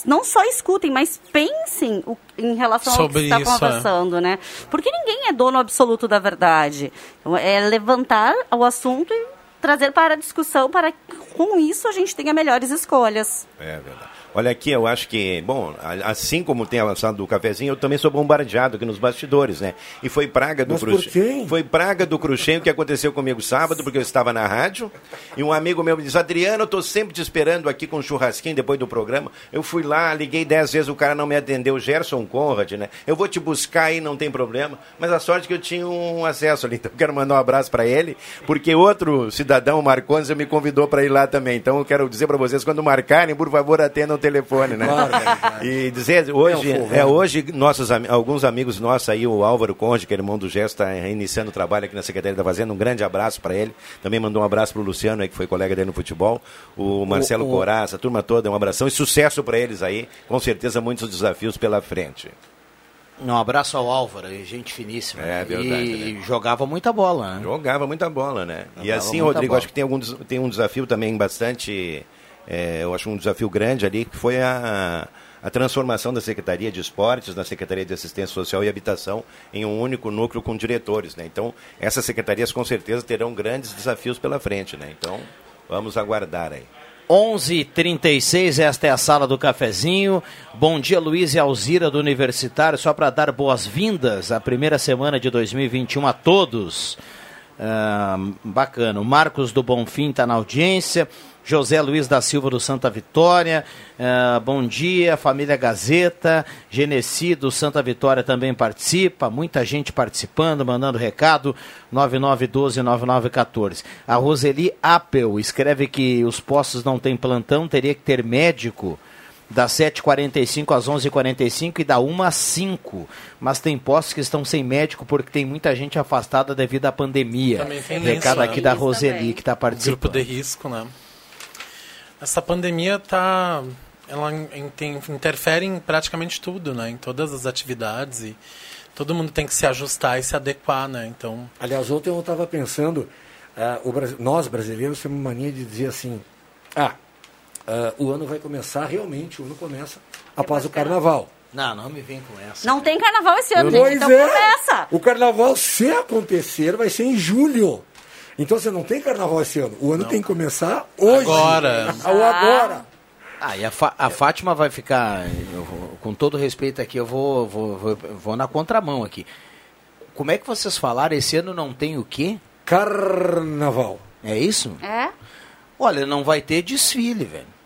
Speaker 3: não só escutem, mas pensem o- em relação
Speaker 6: Sobre
Speaker 3: ao que está
Speaker 6: isso, é.
Speaker 3: conversando, né? Porque ninguém é dono absoluto da verdade. Então, é levantar o assunto e trazer para a discussão para que com isso a gente tenha melhores escolhas.
Speaker 5: É verdade. Olha aqui, eu acho que, bom, assim como tem avançado do cafezinho, eu também sou bombardeado aqui nos bastidores, né? E foi praga do Cruxem. Foi praga do Cruxem o que aconteceu comigo sábado, porque eu estava na rádio, e um amigo meu me disse, Adriano, eu tô sempre te esperando aqui com um churrasquinho depois do programa. Eu fui lá, liguei dez vezes, o cara não me atendeu, Gerson Conrad, né? Eu vou te buscar aí, não tem problema. Mas a sorte é que eu tinha um acesso ali, então eu quero mandar um abraço para ele, porque outro cidadão, o Marcondes, me convidou para ir lá também. Então eu quero dizer para vocês, quando marcarem, por favor, atendam o telefone, né?
Speaker 4: Claro.
Speaker 5: E dizer, hoje,
Speaker 4: É um
Speaker 5: é, hoje nossos, alguns amigos nossos aí, o Álvaro Conde, que é irmão do Gesto, está iniciando o trabalho aqui na Secretaria da Fazenda. Um grande abraço para ele. Também mandou um abraço para o Luciano, aí, que foi colega dele no futebol. O Marcelo
Speaker 4: o-
Speaker 5: Coraz, a turma toda, um abração e sucesso para eles aí. Com certeza, muitos desafios pela frente.
Speaker 1: Um abraço ao Álvaro, gente finíssima.
Speaker 5: É
Speaker 1: né?
Speaker 5: verdade,
Speaker 1: E jogava muita bola, né?
Speaker 5: Jogava muita bola, né? e
Speaker 1: Jogava
Speaker 5: assim,
Speaker 1: muita
Speaker 5: Rodrigo,
Speaker 1: bola.
Speaker 5: acho que tem, algum, tem um desafio também bastante. É, eu acho um desafio grande ali, que foi a, a transformação da Secretaria de Esportes na Secretaria de Assistência Social e Habitação em um único núcleo com diretores, né? Então, essas secretarias com certeza terão grandes desafios pela frente, né? Então, vamos aguardar aí.
Speaker 1: 11:36 esta é a sala do cafezinho. Bom dia, Luiz e Alzira do Universitário. Só para dar boas-vindas à primeira semana de 2021 a todos. Ah, bacana. O Marcos do Bonfim está na audiência. José Luiz da Silva do Santa Vitória. Bom dia, família Gazeta. Genesi do Santa Vitória também participa. Muita gente participando, mandando recado. 9912-9914. A Roseli Appel escreve que os postos não têm plantão, teria que ter médico das 7h45 às 11h45 e da 1 às 5 Mas tem postos que estão sem médico porque tem muita gente afastada devido à pandemia.
Speaker 6: Também tem
Speaker 1: Recado
Speaker 6: isso,
Speaker 1: aqui
Speaker 6: né?
Speaker 1: da Roseli
Speaker 3: também.
Speaker 1: que está
Speaker 6: Grupo
Speaker 1: participando.
Speaker 6: de risco, né? Essa pandemia tá, ela interfere em praticamente tudo, né? Em todas as atividades e todo mundo tem que se ajustar e se adequar, né? Então,
Speaker 4: Aliás, ontem eu estava pensando, ah, o Brasi- nós brasileiros temos mania de dizer assim, ah, ah, o ano vai começar, realmente, o ano começa após o carnaval.
Speaker 1: Não, não me vem com essa.
Speaker 3: Não tem carnaval esse ano,
Speaker 4: Pois
Speaker 3: gente, então
Speaker 4: é.
Speaker 3: começa.
Speaker 4: O carnaval, se acontecer, vai ser em julho. Então você não tem carnaval esse ano. O ano tem que começar hoje.
Speaker 6: Agora.
Speaker 4: Ou agora.
Speaker 1: Ah, e a, a Fátima vai ficar, eu vou- com todo respeito aqui, eu vou, vou, vou, vou na contramão aqui. como é que vocês falaram? Esse ano não tem o quê?
Speaker 4: Carnaval.
Speaker 1: É isso?
Speaker 3: É?
Speaker 1: Olha, não vai ter desfile, velho.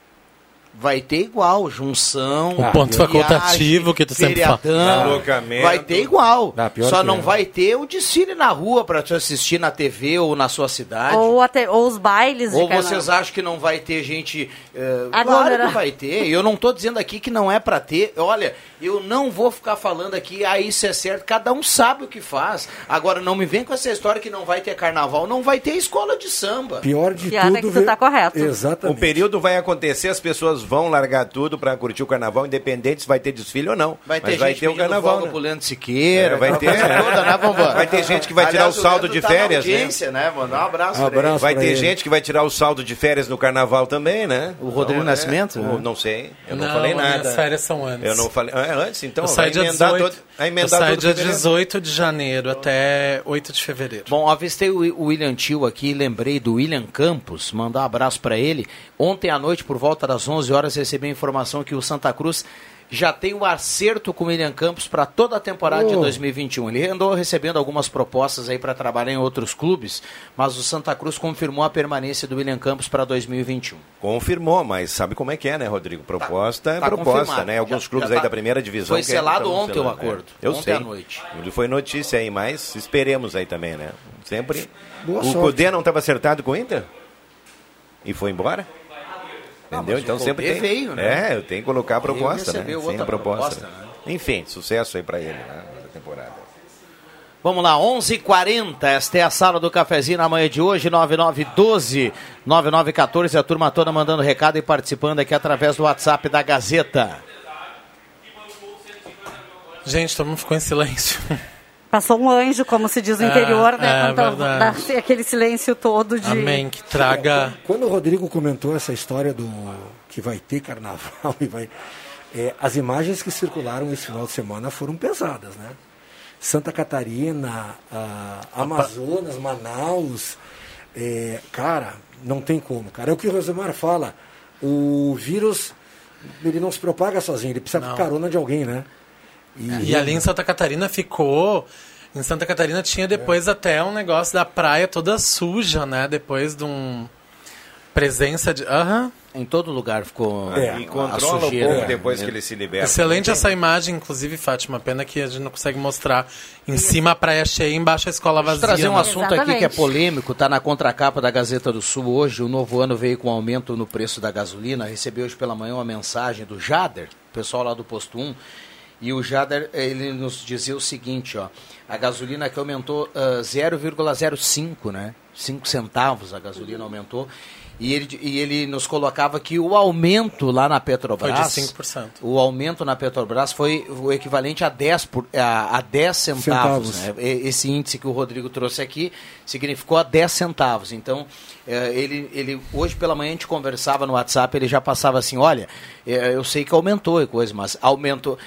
Speaker 1: Vai ter igual, junção.
Speaker 6: O ponto
Speaker 1: viagem,
Speaker 6: facultativo que tu sempre fala.
Speaker 5: Alocamento.
Speaker 1: Vai ter igual.
Speaker 4: Ah,
Speaker 1: Só não
Speaker 4: é.
Speaker 1: vai ter o desfile na rua para te assistir na TV ou na sua cidade.
Speaker 3: Ou, até, ou os bailes
Speaker 1: Ou
Speaker 3: carnaval.
Speaker 1: vocês acham que não vai ter gente. eh, claro que vai ter. Eu não estou dizendo aqui que não é para ter. Olha, eu não vou ficar falando aqui, ah, isso é certo. Cada um sabe o que faz. Agora, não me vem com essa história que não vai ter carnaval. Não vai ter escola de samba.
Speaker 4: Pior de
Speaker 3: Pior
Speaker 4: tudo.
Speaker 3: é que tu tá correto.
Speaker 4: Exatamente.
Speaker 5: O período vai acontecer, as pessoas vão largar tudo para curtir o carnaval, independente se vai ter desfile ou não.
Speaker 1: Vai ter
Speaker 5: Mas vai
Speaker 1: gente
Speaker 5: ter o carnaval. Né?
Speaker 1: pro Leandro Siqueira.
Speaker 5: É, vai ter, né?
Speaker 1: toda, né?
Speaker 5: Vai ter gente que vai tirar
Speaker 1: Aliás,
Speaker 5: o saldo
Speaker 1: Leandro
Speaker 5: de
Speaker 1: tá
Speaker 5: férias, né?
Speaker 1: né? Mandar um abraço,
Speaker 4: Um
Speaker 1: pra ele.
Speaker 4: abraço.
Speaker 5: Vai ter
Speaker 4: ele.
Speaker 5: gente que vai tirar o saldo de férias no carnaval também, né?
Speaker 1: O Rodrigo
Speaker 5: é,
Speaker 1: Nascimento,
Speaker 5: o-
Speaker 1: né?
Speaker 5: Não sei, eu não,
Speaker 6: Não,
Speaker 5: falei
Speaker 6: as
Speaker 5: nada.
Speaker 6: minhas férias são antes.
Speaker 5: Eu não falei. É antes, então.
Speaker 6: eu
Speaker 5: vai
Speaker 6: saio dia
Speaker 5: emendar
Speaker 6: 18,
Speaker 5: todo, vai
Speaker 6: eu saio
Speaker 5: todo
Speaker 6: dia
Speaker 5: fevereiro.
Speaker 6: 18 de janeiro até 8 de fevereiro.
Speaker 1: Bom, avistei o o William Tio aqui, lembrei do William Campos, mandar um abraço para ele. Ontem à noite, por volta das 11 horas, recebi a informação que o Santa Cruz já tem o acerto com o William Campos para toda a temporada de
Speaker 4: Oh.
Speaker 1: 2021. Ele andou recebendo algumas propostas aí para trabalhar em outros clubes, mas o Santa Cruz confirmou a permanência do William Campos para 2021.
Speaker 5: Confirmou, mas sabe como é que é, né, Rodrigo? Proposta
Speaker 1: tá
Speaker 5: é proposta,
Speaker 1: confirmado.
Speaker 5: né? Alguns
Speaker 1: Já-
Speaker 5: clubes
Speaker 1: já
Speaker 5: aí
Speaker 1: tá-
Speaker 5: da primeira divisão.
Speaker 1: Foi selado ontem o
Speaker 5: selando,
Speaker 1: acordo,
Speaker 5: é. Eu
Speaker 1: ontem
Speaker 5: sei.
Speaker 1: à noite.
Speaker 5: Foi notícia aí, mas esperemos aí também, né? Sempre.
Speaker 4: Boa
Speaker 5: o
Speaker 4: sorte.
Speaker 5: Cudê não estava acertado com o Inter? E foi embora? Entendeu?
Speaker 1: mas
Speaker 5: então sempre tem.
Speaker 1: veio, né?
Speaker 5: É, eu tenho que colocar a proposta, né? Sim,
Speaker 1: outra
Speaker 5: a proposta.
Speaker 1: proposta, né?
Speaker 5: Enfim, sucesso aí pra ele, né? Na temporada.
Speaker 1: Vamos lá, 11:40. Esta é a sala do cafezinho na manhã de hoje, 9912 9914. A turma toda mandando recado e participando aqui através do WhatsApp da Gazeta.
Speaker 6: Gente, todo mundo ficou em silêncio.
Speaker 3: Passou um anjo, como se diz no
Speaker 6: É,
Speaker 3: interior, né?
Speaker 6: é
Speaker 3: Quando dá
Speaker 6: verdade.
Speaker 3: assim, aquele silêncio todo de.
Speaker 6: Amém, que traga.
Speaker 4: Quando o Rodrigo comentou essa história do que vai ter carnaval e vai. é, as imagens que circularam esse final de semana foram pesadas, né? Santa Catarina, Amazonas, Manaus. é, cara, não tem como, cara. É o que o Rosemar fala. O vírus, ele não se propaga sozinho, ele precisa
Speaker 6: Não.
Speaker 4: de carona de alguém, né?
Speaker 6: E ali em Santa Catarina ficou. Em Santa Catarina tinha depois até um negócio da praia toda suja, né? Depois de um. Presença de. Aham.
Speaker 1: Em todo lugar ficou
Speaker 4: É,
Speaker 5: E
Speaker 1: a
Speaker 5: controla o povo depois que ele se liberta.
Speaker 6: Excelente essa imagem, inclusive, Fátima. Pena que a gente não consegue mostrar. Em cima a praia cheia, embaixo a escola
Speaker 1: Deixa eu
Speaker 6: vazia.
Speaker 1: trazer um
Speaker 6: né?
Speaker 1: assunto aqui que é
Speaker 3: Exatamente.
Speaker 1: polêmico, está na contracapa da Gazeta do Sul hoje. O novo ano veio com aumento no preço da gasolina. Recebi hoje pela manhã uma mensagem do Jader, pessoal lá do posto 1. E o Jader, ele nos dizia o seguinte, ó. A gasolina aqui aumentou ah, 0,05, né? 5 centavos a gasolina aumentou. E ele, e ele nos colocava que o aumento lá na Petrobras...
Speaker 6: Foi de 5%.
Speaker 1: O aumento na Petrobras foi o equivalente a 10, por, a, a 10 centavos.
Speaker 4: Centavos.
Speaker 1: né? Esse índice que o Rodrigo trouxe aqui significou a 10 centavos. Então, ele, ele, hoje pela manhã a gente conversava no WhatsApp, ele já passava assim, olha, eh, eu sei que aumentou e coisa, mas aumentou...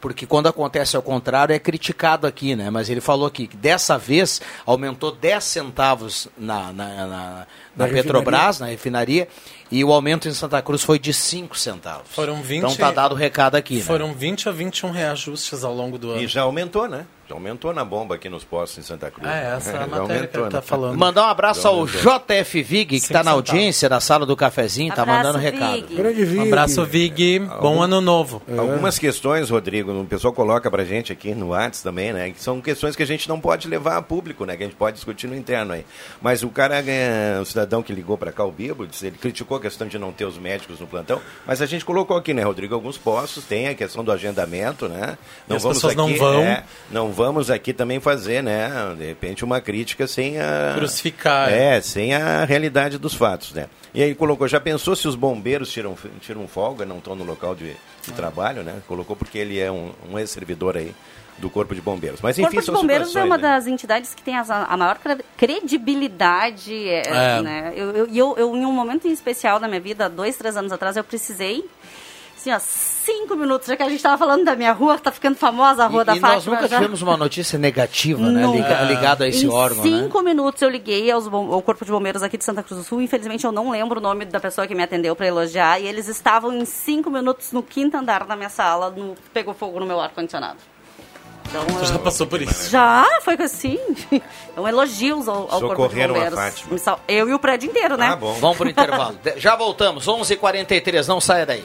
Speaker 1: Porque quando acontece ao contrário é criticado aqui, né? Mas ele falou aqui que dessa vez aumentou 10 centavos na, na, na, na
Speaker 4: Na
Speaker 1: Petrobras, na refinaria, e o aumento em Santa Cruz foi de 5 centavos.
Speaker 6: Foram 20
Speaker 1: Então tá dado o recado aqui, né?
Speaker 6: Foram 20 a 21 reajustes ao longo do ano.
Speaker 5: E já aumentou, né? Já aumentou na bomba aqui nos postos em Santa Cruz.
Speaker 6: Ah, é, essa é a matéria que
Speaker 5: aumentou,
Speaker 6: ele tá
Speaker 5: né?
Speaker 6: falando.
Speaker 1: Mandar um abraço ao. JF Vig, que está na audiência da sala do cafezinho, tá
Speaker 3: Abraço,
Speaker 1: mandando recado.
Speaker 3: Vig.
Speaker 4: Grande
Speaker 6: Um
Speaker 4: Vig.
Speaker 6: abraço, Vig. Bom ano novo.
Speaker 5: Algumas questões, Rodrigo, o pessoal coloca pra gente aqui no WhatsApp também, né? Que são questões que a gente não pode levar a público, né? Que a gente pode discutir no interno aí. Mas o cara, é, o cidadão que ligou pra cá, o Bibo, ele criticou a questão de não ter os médicos no plantão, mas a gente colocou aqui, né, Rodrigo? Alguns postos tem a questão do agendamento, né?
Speaker 6: E as pessoas não vão.
Speaker 5: é, não vamos aqui também fazer, né? De repente uma crítica sem a
Speaker 6: Crucificar.
Speaker 5: é, sem a realidade dos fatos, né? E aí colocou, já pensou se os bombeiros tiram, tiram folga, não estão no local de, de trabalho, né? Colocou porque ele é um, um ex-servidor aí do Corpo de Bombeiros. Mas
Speaker 3: O
Speaker 5: enfim,
Speaker 3: Corpo de Bombeiros é uma
Speaker 5: né?
Speaker 3: das entidades que tem as- a maior cre- credibilidade. é,
Speaker 6: É.
Speaker 3: Né? Eu, eu, e eu, eu, em um momento em especial da minha vida, dois, três anos atrás, eu precisei, assim, ó, cinco minutos, já que a gente estava falando da minha rua, tá ficando famosa a rua
Speaker 1: E,
Speaker 3: da
Speaker 1: e nós
Speaker 3: Fátima.
Speaker 1: nunca
Speaker 3: já.
Speaker 1: tivemos uma notícia negativa, né?
Speaker 3: Nunca.
Speaker 1: liga- ligado a esse
Speaker 3: em
Speaker 1: órgão, né?
Speaker 3: cinco minutos eu liguei aos bom- ao Corpo de Bombeiros aqui de Santa Cruz do Sul. Infelizmente eu não lembro o nome da pessoa que me atendeu para elogiar. E eles estavam em cinco minutos no quinto andar da minha sala, no, pegou fogo no meu ar-condicionado. Então,
Speaker 6: Tu já
Speaker 3: eu-
Speaker 6: passou por isso?
Speaker 3: Já, foi assim. Então, elogios ao, ao Corpo de
Speaker 1: a
Speaker 3: Bombeiros.
Speaker 1: Fátima.
Speaker 3: Sal- Eu e o prédio inteiro, né?
Speaker 1: Vamos pro intervalo. Já voltamos, 11h43, não saia daí.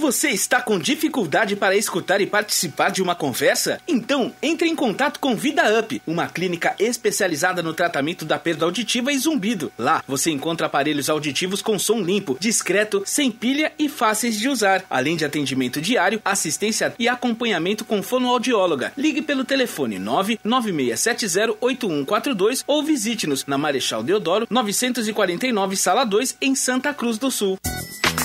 Speaker 21: Você está com dificuldade para escutar e participar de uma conversa? Então, entre em contato com Vida Up, uma clínica especializada no tratamento da perda auditiva e zumbido. Lá, você encontra aparelhos auditivos com som limpo, discreto, sem pilha e fáceis de usar, além de atendimento diário, assistência e acompanhamento com fonoaudióloga. Ligue pelo telefone 996708142 ou visite-nos na Marechal Deodoro, 949, Sala 2, em Santa Cruz do Sul.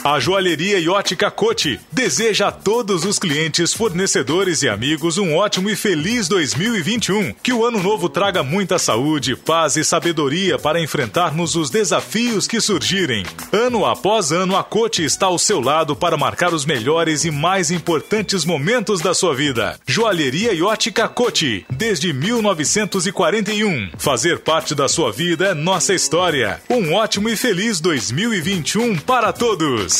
Speaker 13: A joalheria e ótica Cote deseja a todos os clientes, fornecedores e amigos um ótimo e feliz 2021. Que o ano novo traga muita saúde, paz e sabedoria para enfrentarmos os desafios que surgirem. Ano após ano, a Cote está ao seu lado para marcar os melhores e mais importantes momentos da sua vida. Joalheria e ótica Cote, desde 1941. Fazer parte da sua vida é nossa história. Um ótimo e feliz 2021 para todos.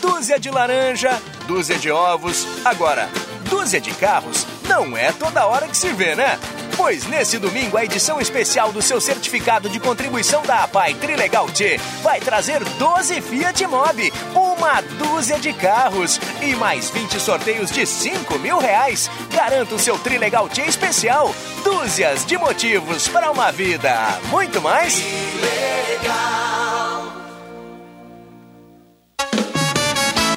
Speaker 22: Dúzia de laranja, dúzia de ovos. Agora, dúzia de carros não é toda hora que se vê, né? Pois nesse domingo a edição especial do seu certificado de contribuição da APAI Trilegal T vai trazer 12 Fiat Mobi, uma dúzia de carros e mais 20 sorteios de 5 mil reais. Garanta o seu Trilegal T especial. Dúzias de motivos para uma vida. Muito mais.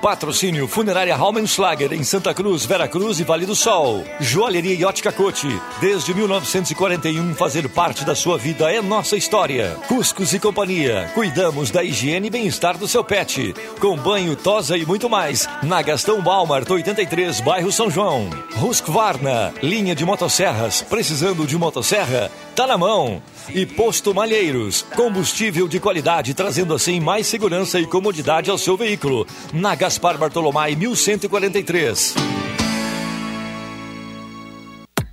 Speaker 20: Patrocínio Funerária Raumenschlager em Santa Cruz, Veracruz e Vale do Sol. Joalheria e Cote. Desde 1941, fazer parte da sua vida é nossa história. Cuscos e Companhia. Cuidamos da higiene e bem-estar do seu pet. Com banho, tosa e muito mais. Na Gastão Balmart 83, bairro São João. Husqvarna, linha de motosserras. Precisando de motosserra? Tá na mão. E Posto Malheiros, combustível de qualidade, trazendo assim mais segurança e comodidade ao seu veículo. Na Gaspar Bartolomai 1143.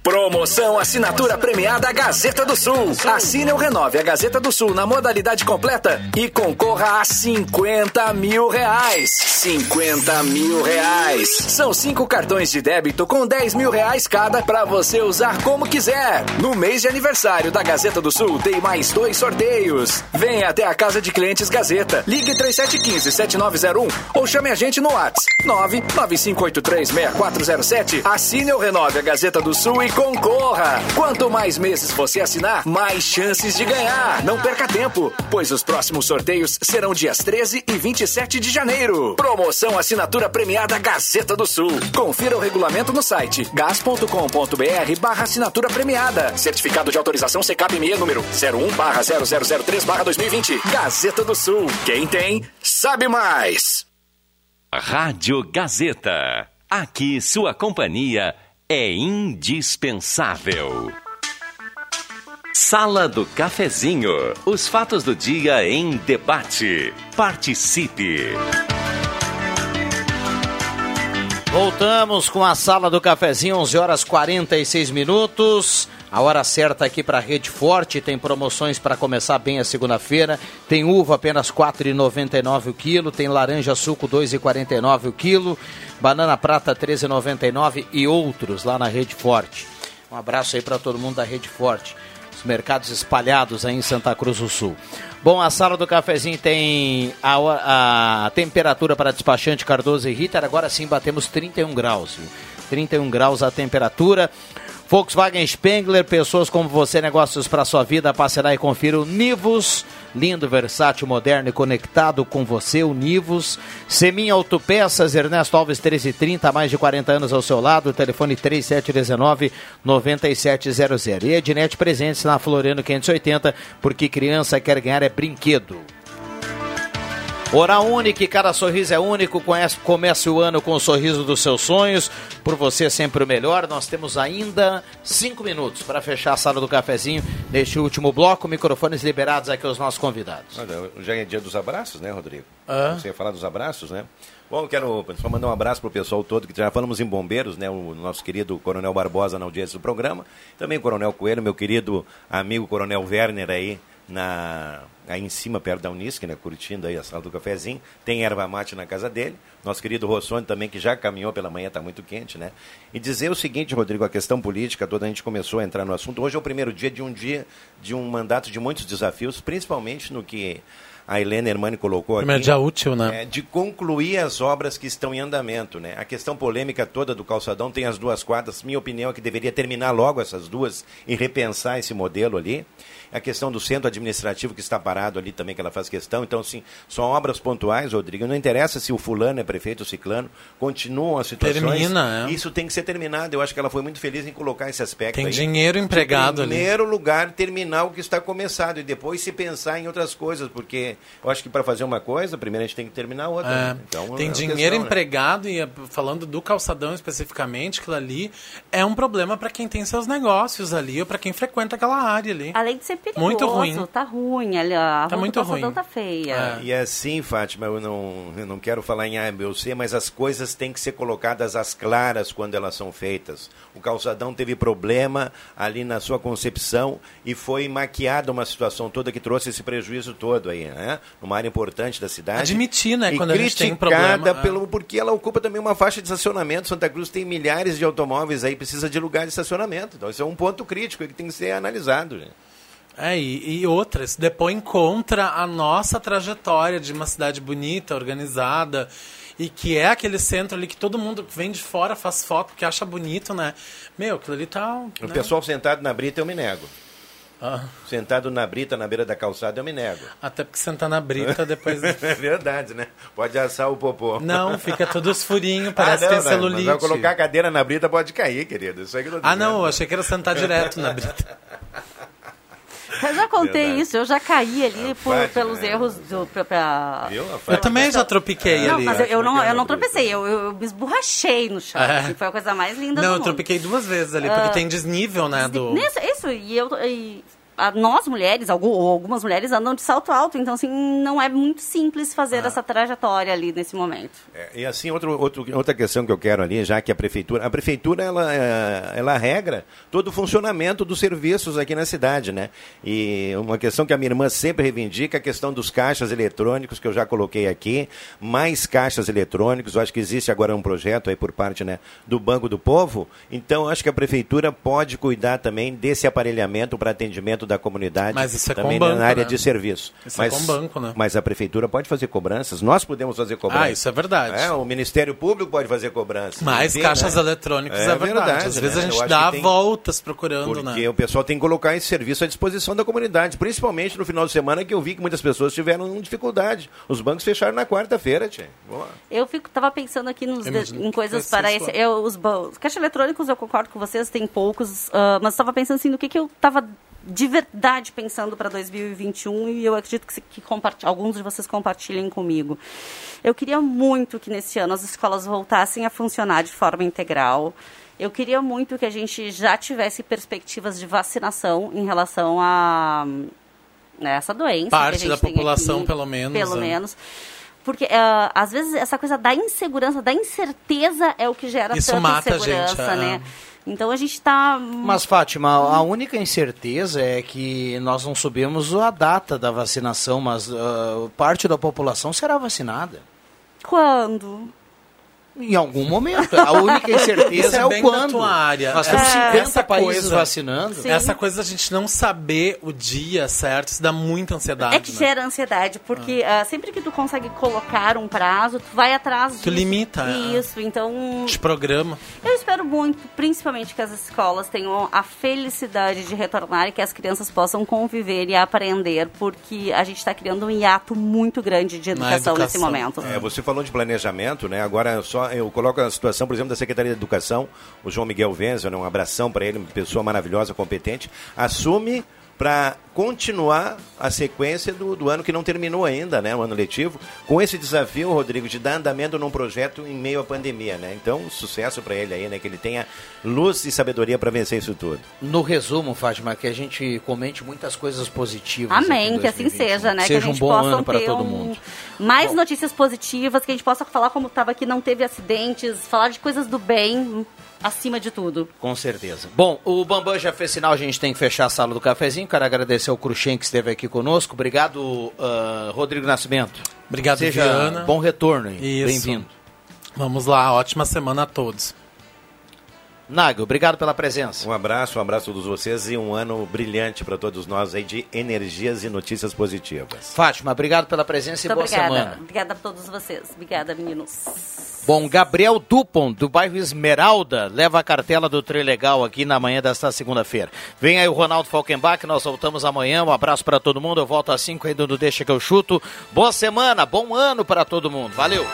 Speaker 22: Promoção Assinatura Premiada Gazeta do Sul. Assine ou renove a Gazeta do Sul na modalidade completa e concorra a 50 mil reais. 50 mil reais. São cinco cartões de débito com 10 mil reais cada para você usar como quiser. No mês de aniversário da Gazeta do Sul tem mais dois sorteios. Venha até a Casa de Clientes Gazeta. Ligue 3715-7901 ou chame a gente no WhatsApp 995836407. Assine ou renove a Gazeta do Sul e concorra. Quanto mais meses você assinar, mais chances de ganhar. Não perca tempo, pois os próximos sorteios serão dias 13 e 27 de janeiro. Promoção assinatura premiada Gazeta do Sul. Confira o regulamento no site gas.com.br barra assinatura premiada. Certificado de autorização CCAP-ME número 01 barra 0003 barra 2020. Gazeta do Sul. Quem tem, sabe mais.
Speaker 2: Rádio Gazeta. Aqui sua companhia é indispensável. Sala do Cafezinho. Os fatos do dia em debate. Participe.
Speaker 1: Voltamos com a sala do cafezinho, 11 horas 46 minutos. A hora certa aqui para Rede Forte, tem promoções para começar bem a segunda-feira. Tem uva apenas R$ 4,99 o quilo, tem laranja suco R$ 2,49 o quilo, banana prata R$ 13,99 e outros lá na Rede Forte. Um abraço aí para todo mundo da Rede Forte. Os mercados espalhados aí em Santa Cruz do Sul. Bom, a sala do cafezinho tem a, a temperatura para despachante Cardoso e Ritter. Agora sim batemos 31 graus. Viu? 31 graus a temperatura. Volkswagen Spengler, pessoas como você, negócios para sua vida. Passe lá e confira o Nivus, lindo, versátil, moderno e conectado com você, o Nivus. Semin Autopeças, Ernesto Alves 1330, há mais de 40 anos ao seu lado, telefone 3719-9700. E Ednet presentes na Floriano 580, porque criança quer ganhar é brinquedo. Oral Unique, cada sorriso é único. Conhece, comece o ano com o sorriso dos seus sonhos. Por você sempre o melhor. Nós temos ainda cinco minutos para fechar a sala do cafezinho neste último bloco. Microfones liberados aqui aos nossos convidados.
Speaker 5: Olha, já é dia dos abraços, né, Rodrigo?
Speaker 1: Ah.
Speaker 5: Você ia falar dos abraços, né? Bom, eu quero só mandar um abraço pro pessoal todo, que já falamos em bombeiros, né? O nosso querido Coronel Barbosa na audiência do programa. Também o Coronel Coelho, meu querido amigo Coronel Werner aí, na, aí em cima, perto da Unisc, né? Curtindo aí a sala do cafezinho. Tem erva mate na casa dele. Nosso querido Rossoni também, que já caminhou pela manhã, está muito quente, né? E dizer o seguinte, Rodrigo, a questão política toda, a gente começou a entrar no assunto. Hoje é o primeiro dia de um dia, de um mandato de muitos desafios, principalmente no que a Helena Hermani colocou aqui.
Speaker 6: dia útil, né?
Speaker 5: É, de concluir as obras que estão em andamento, né? A questão polêmica toda do calçadão tem as duas quadras. Minha opinião é que deveria terminar logo essas duas e repensar esse modelo ali. A questão do centro administrativo que está parado ali também, que ela faz questão. Então, assim, são obras pontuais, Rodrigo. Não interessa se o fulano é prefeito ou ciclano. Continuam as situações.
Speaker 6: Termina, é.
Speaker 5: Isso tem que ser terminado. Eu acho que ela foi muito feliz em colocar esse aspecto
Speaker 6: Tem
Speaker 5: aí.
Speaker 6: dinheiro empregado
Speaker 5: em
Speaker 6: ali.
Speaker 5: primeiro lugar, terminar o que está começado e depois se pensar em outras coisas, porque eu acho que para fazer uma coisa, primeiro a gente tem que terminar a outra.
Speaker 6: É,
Speaker 5: né? Então,
Speaker 6: tem
Speaker 5: é
Speaker 6: dinheiro
Speaker 5: questão, né?
Speaker 6: empregado e eh, falando do calçadão especificamente, aquilo ali é um problema para quem tem seus negócios ali ou para quem frequenta aquela área ali.
Speaker 3: Além de ser perigoso,
Speaker 6: Muito ruim.
Speaker 3: tá ruim. Ali, a
Speaker 6: Tá
Speaker 3: rua
Speaker 6: muito
Speaker 3: do calçadão
Speaker 6: ruim.
Speaker 3: tá feia.
Speaker 5: E assim, Fátima, eu não, eu não quero falar em A, B ou C, mas as coisas têm que ser colocadas às claras quando elas são feitas. O calçadão teve problema ali na sua concepção e foi maquiada uma situação toda que trouxe esse prejuízo todo aí, né? Numa área importante da cidade.
Speaker 6: Admitir, né,
Speaker 5: E
Speaker 6: quando a gente tem um problema, é.
Speaker 5: pelo porque ela ocupa também uma faixa de estacionamento. Santa Cruz tem milhares de automóveis aí, precisa de lugar de estacionamento. Então, isso é um ponto crítico que tem que ser analisado. gente.
Speaker 6: É, e, e outras, depõem contra a nossa trajetória de uma cidade bonita, organizada, e que é aquele centro ali que todo mundo que vem de fora faz foto porque acha bonito, né? Meu, aquilo ali tá.
Speaker 5: O
Speaker 6: né?
Speaker 5: pessoal sentado na brita, eu me nego.
Speaker 6: Ah.
Speaker 5: Sentado na brita, na beira da calçada, eu me nego.
Speaker 6: Até porque sentar na brita depois.
Speaker 5: é verdade, né? Pode assar o popô.
Speaker 6: Não, fica todos furinhos, parece
Speaker 5: ah,
Speaker 6: que
Speaker 5: não,
Speaker 6: tem
Speaker 5: não,
Speaker 6: celulite.
Speaker 5: Mas colocar a cadeira na brita, pode cair, querido. Isso aí que eu tô
Speaker 6: Ah, não, eu achei que era sentar direto na brita.
Speaker 3: Eu já contei
Speaker 5: Verdade.
Speaker 3: isso, eu já caí ali por-
Speaker 5: Fátima,
Speaker 3: pelos
Speaker 5: é.
Speaker 3: erros do. Pra,
Speaker 6: Eu também já tropiquei
Speaker 3: Não,
Speaker 6: ali.
Speaker 3: mas eu, eu não, eu não tropecei, eu, eu me esborrachei no chão.
Speaker 6: É.
Speaker 3: assim, Foi a coisa mais linda
Speaker 6: Não,
Speaker 3: do
Speaker 6: eu
Speaker 3: mundo.
Speaker 6: tropiquei duas vezes ali, porque
Speaker 3: Ah,
Speaker 6: tem desnível, né? Do...
Speaker 3: Nisso, isso, e eu. E, nós mulheres, algumas mulheres andam de salto alto, então assim, não é muito simples fazer
Speaker 5: Ah.
Speaker 3: essa trajetória ali nesse momento.
Speaker 5: É, e assim, outro, outro, outra questão que eu quero ali, já que a prefeitura, a prefeitura, ela, é, ela regra todo o funcionamento dos serviços aqui na cidade, né? E uma questão que a minha irmã sempre reivindica, a questão dos caixas eletrônicos, que eu já coloquei aqui, mais caixas eletrônicos, eu acho que existe agora um projeto aí por parte, né, do Banco do Povo, então acho que a prefeitura pode cuidar também desse aparelhamento para atendimento da comunidade,
Speaker 6: Mas isso é com
Speaker 5: também
Speaker 6: o banco,
Speaker 5: na área
Speaker 6: né?
Speaker 5: de serviço.
Speaker 6: Isso é
Speaker 5: mas,
Speaker 6: com o banco, né?
Speaker 5: Mas a prefeitura pode fazer cobranças, nós podemos fazer cobranças.
Speaker 6: Ah, isso é verdade.
Speaker 5: É, o Ministério Público pode fazer cobrança.
Speaker 6: Mais
Speaker 5: Enfim,
Speaker 6: caixas
Speaker 5: né?
Speaker 6: eletrônicos é, verdade. Às vezes
Speaker 5: né?
Speaker 6: a
Speaker 5: Eu
Speaker 6: gente dá
Speaker 5: tem-
Speaker 6: voltas procurando,
Speaker 5: Porque
Speaker 6: né?
Speaker 5: o pessoal tem que colocar esse serviço à disposição da comunidade, principalmente no final de semana que eu vi que muitas pessoas tiveram dificuldade. Os bancos fecharam na quarta-feira, tia. Boa.
Speaker 3: Eu fico, tava pensando aqui nos, em coisas para esse. Eu, os, caixas eletrônicos, eu concordo com vocês, tem poucos, ah, mas estava pensando assim, no que, que eu estava de verdade pensando para 2021 e eu acredito que, que alguns de vocês compartilhem comigo. Eu queria muito que nesse ano as escolas voltassem a funcionar de forma integral. Eu queria muito que a gente já tivesse perspectivas de vacinação em relação a né, essa doença. a
Speaker 6: Parte da população,
Speaker 3: aqui,
Speaker 6: pelo menos,
Speaker 3: Pelo
Speaker 6: é.
Speaker 3: menos. Porque, ah, às vezes, essa coisa da insegurança, da incerteza é o que gera
Speaker 1: Isso
Speaker 3: tanta
Speaker 1: mata a
Speaker 3: insegurança,
Speaker 1: gente, é.
Speaker 3: Então a gente está.
Speaker 1: Mas, Fátima, a única incerteza é que nós não sabemos a data da vacinação, mas ah, parte da população será vacinada.
Speaker 3: Quando?
Speaker 1: Em algum momento. A única incerteza
Speaker 6: Isso
Speaker 1: é, o
Speaker 6: bem da
Speaker 1: quando.
Speaker 6: tua área.
Speaker 1: Nós temos
Speaker 6: É.
Speaker 1: 50
Speaker 6: Essa
Speaker 1: países
Speaker 6: coisa-
Speaker 1: vacinando.
Speaker 3: Sim.
Speaker 6: Essa coisa da gente não saber o dia certo, isso dá muita ansiedade.
Speaker 3: É que
Speaker 6: né?
Speaker 3: gera ansiedade, porque ah, sempre que tu consegue colocar um prazo, tu vai atrás disso.
Speaker 6: Tu limita, é.
Speaker 3: Isso, então
Speaker 6: De programa.
Speaker 3: eu espero muito, principalmente que as escolas tenham a felicidade de retornar e que as crianças possam conviver e aprender, porque a gente está criando um hiato muito grande de educação, nesse momento.
Speaker 5: É, você falou de planejamento, né? Agora só eu coloco a situação, por exemplo, da Secretaria de Educação, o João Miguel Venza, né? um abração para ele, uma pessoa maravilhosa, competente, assume para continuar a sequência do, do ano que não terminou ainda, né, o ano letivo, com esse desafio, Rodrigo, de dar andamento num projeto em meio à pandemia, né? Então, sucesso para ele aí, né, que ele tenha luz e sabedoria para vencer isso tudo.
Speaker 1: No resumo, Fátima, que a gente comente muitas coisas positivas.
Speaker 3: Amém, que assim
Speaker 1: 2021.
Speaker 3: seja, né?
Speaker 1: Seja
Speaker 3: que a gente
Speaker 1: um bom
Speaker 3: possa
Speaker 1: ano para
Speaker 3: ter
Speaker 1: todo
Speaker 3: um-
Speaker 1: mundo.
Speaker 3: mais notícias positivas, que a gente possa falar como estava aqui, não teve acidentes, falar de coisas do bem, acima de tudo.
Speaker 1: Com certeza. Bom, o Bambam já fez sinal, a gente tem que fechar a sala do cafezinho. Quero agradecer ao Cruxem que esteve aqui conosco. Obrigado, ah, Rodrigo Nascimento.
Speaker 6: Obrigado,
Speaker 1: Seja
Speaker 6: Viana.
Speaker 1: bom retorno. Bem-vindo.
Speaker 6: Vamos lá, ótima semana a todos.
Speaker 1: Nago, obrigado pela presença.
Speaker 5: Um abraço, um abraço a todos vocês e um ano brilhante para todos nós aí de energias e notícias positivas.
Speaker 1: Fátima, obrigado pela presença e
Speaker 3: Muito
Speaker 1: boa
Speaker 3: obrigada.
Speaker 1: semana.
Speaker 3: Obrigada a todos vocês. Obrigada, meninos.
Speaker 1: Bom, Gabriel Dupont, do bairro Esmeralda, leva a cartela do Trilegal aqui na manhã desta segunda-feira. Vem aí o Ronaldo Falkenbach, nós voltamos amanhã. Um abraço para todo mundo. Eu volto às 5 aí do Deixa que eu chuto. Boa semana, bom ano para todo mundo. Valeu!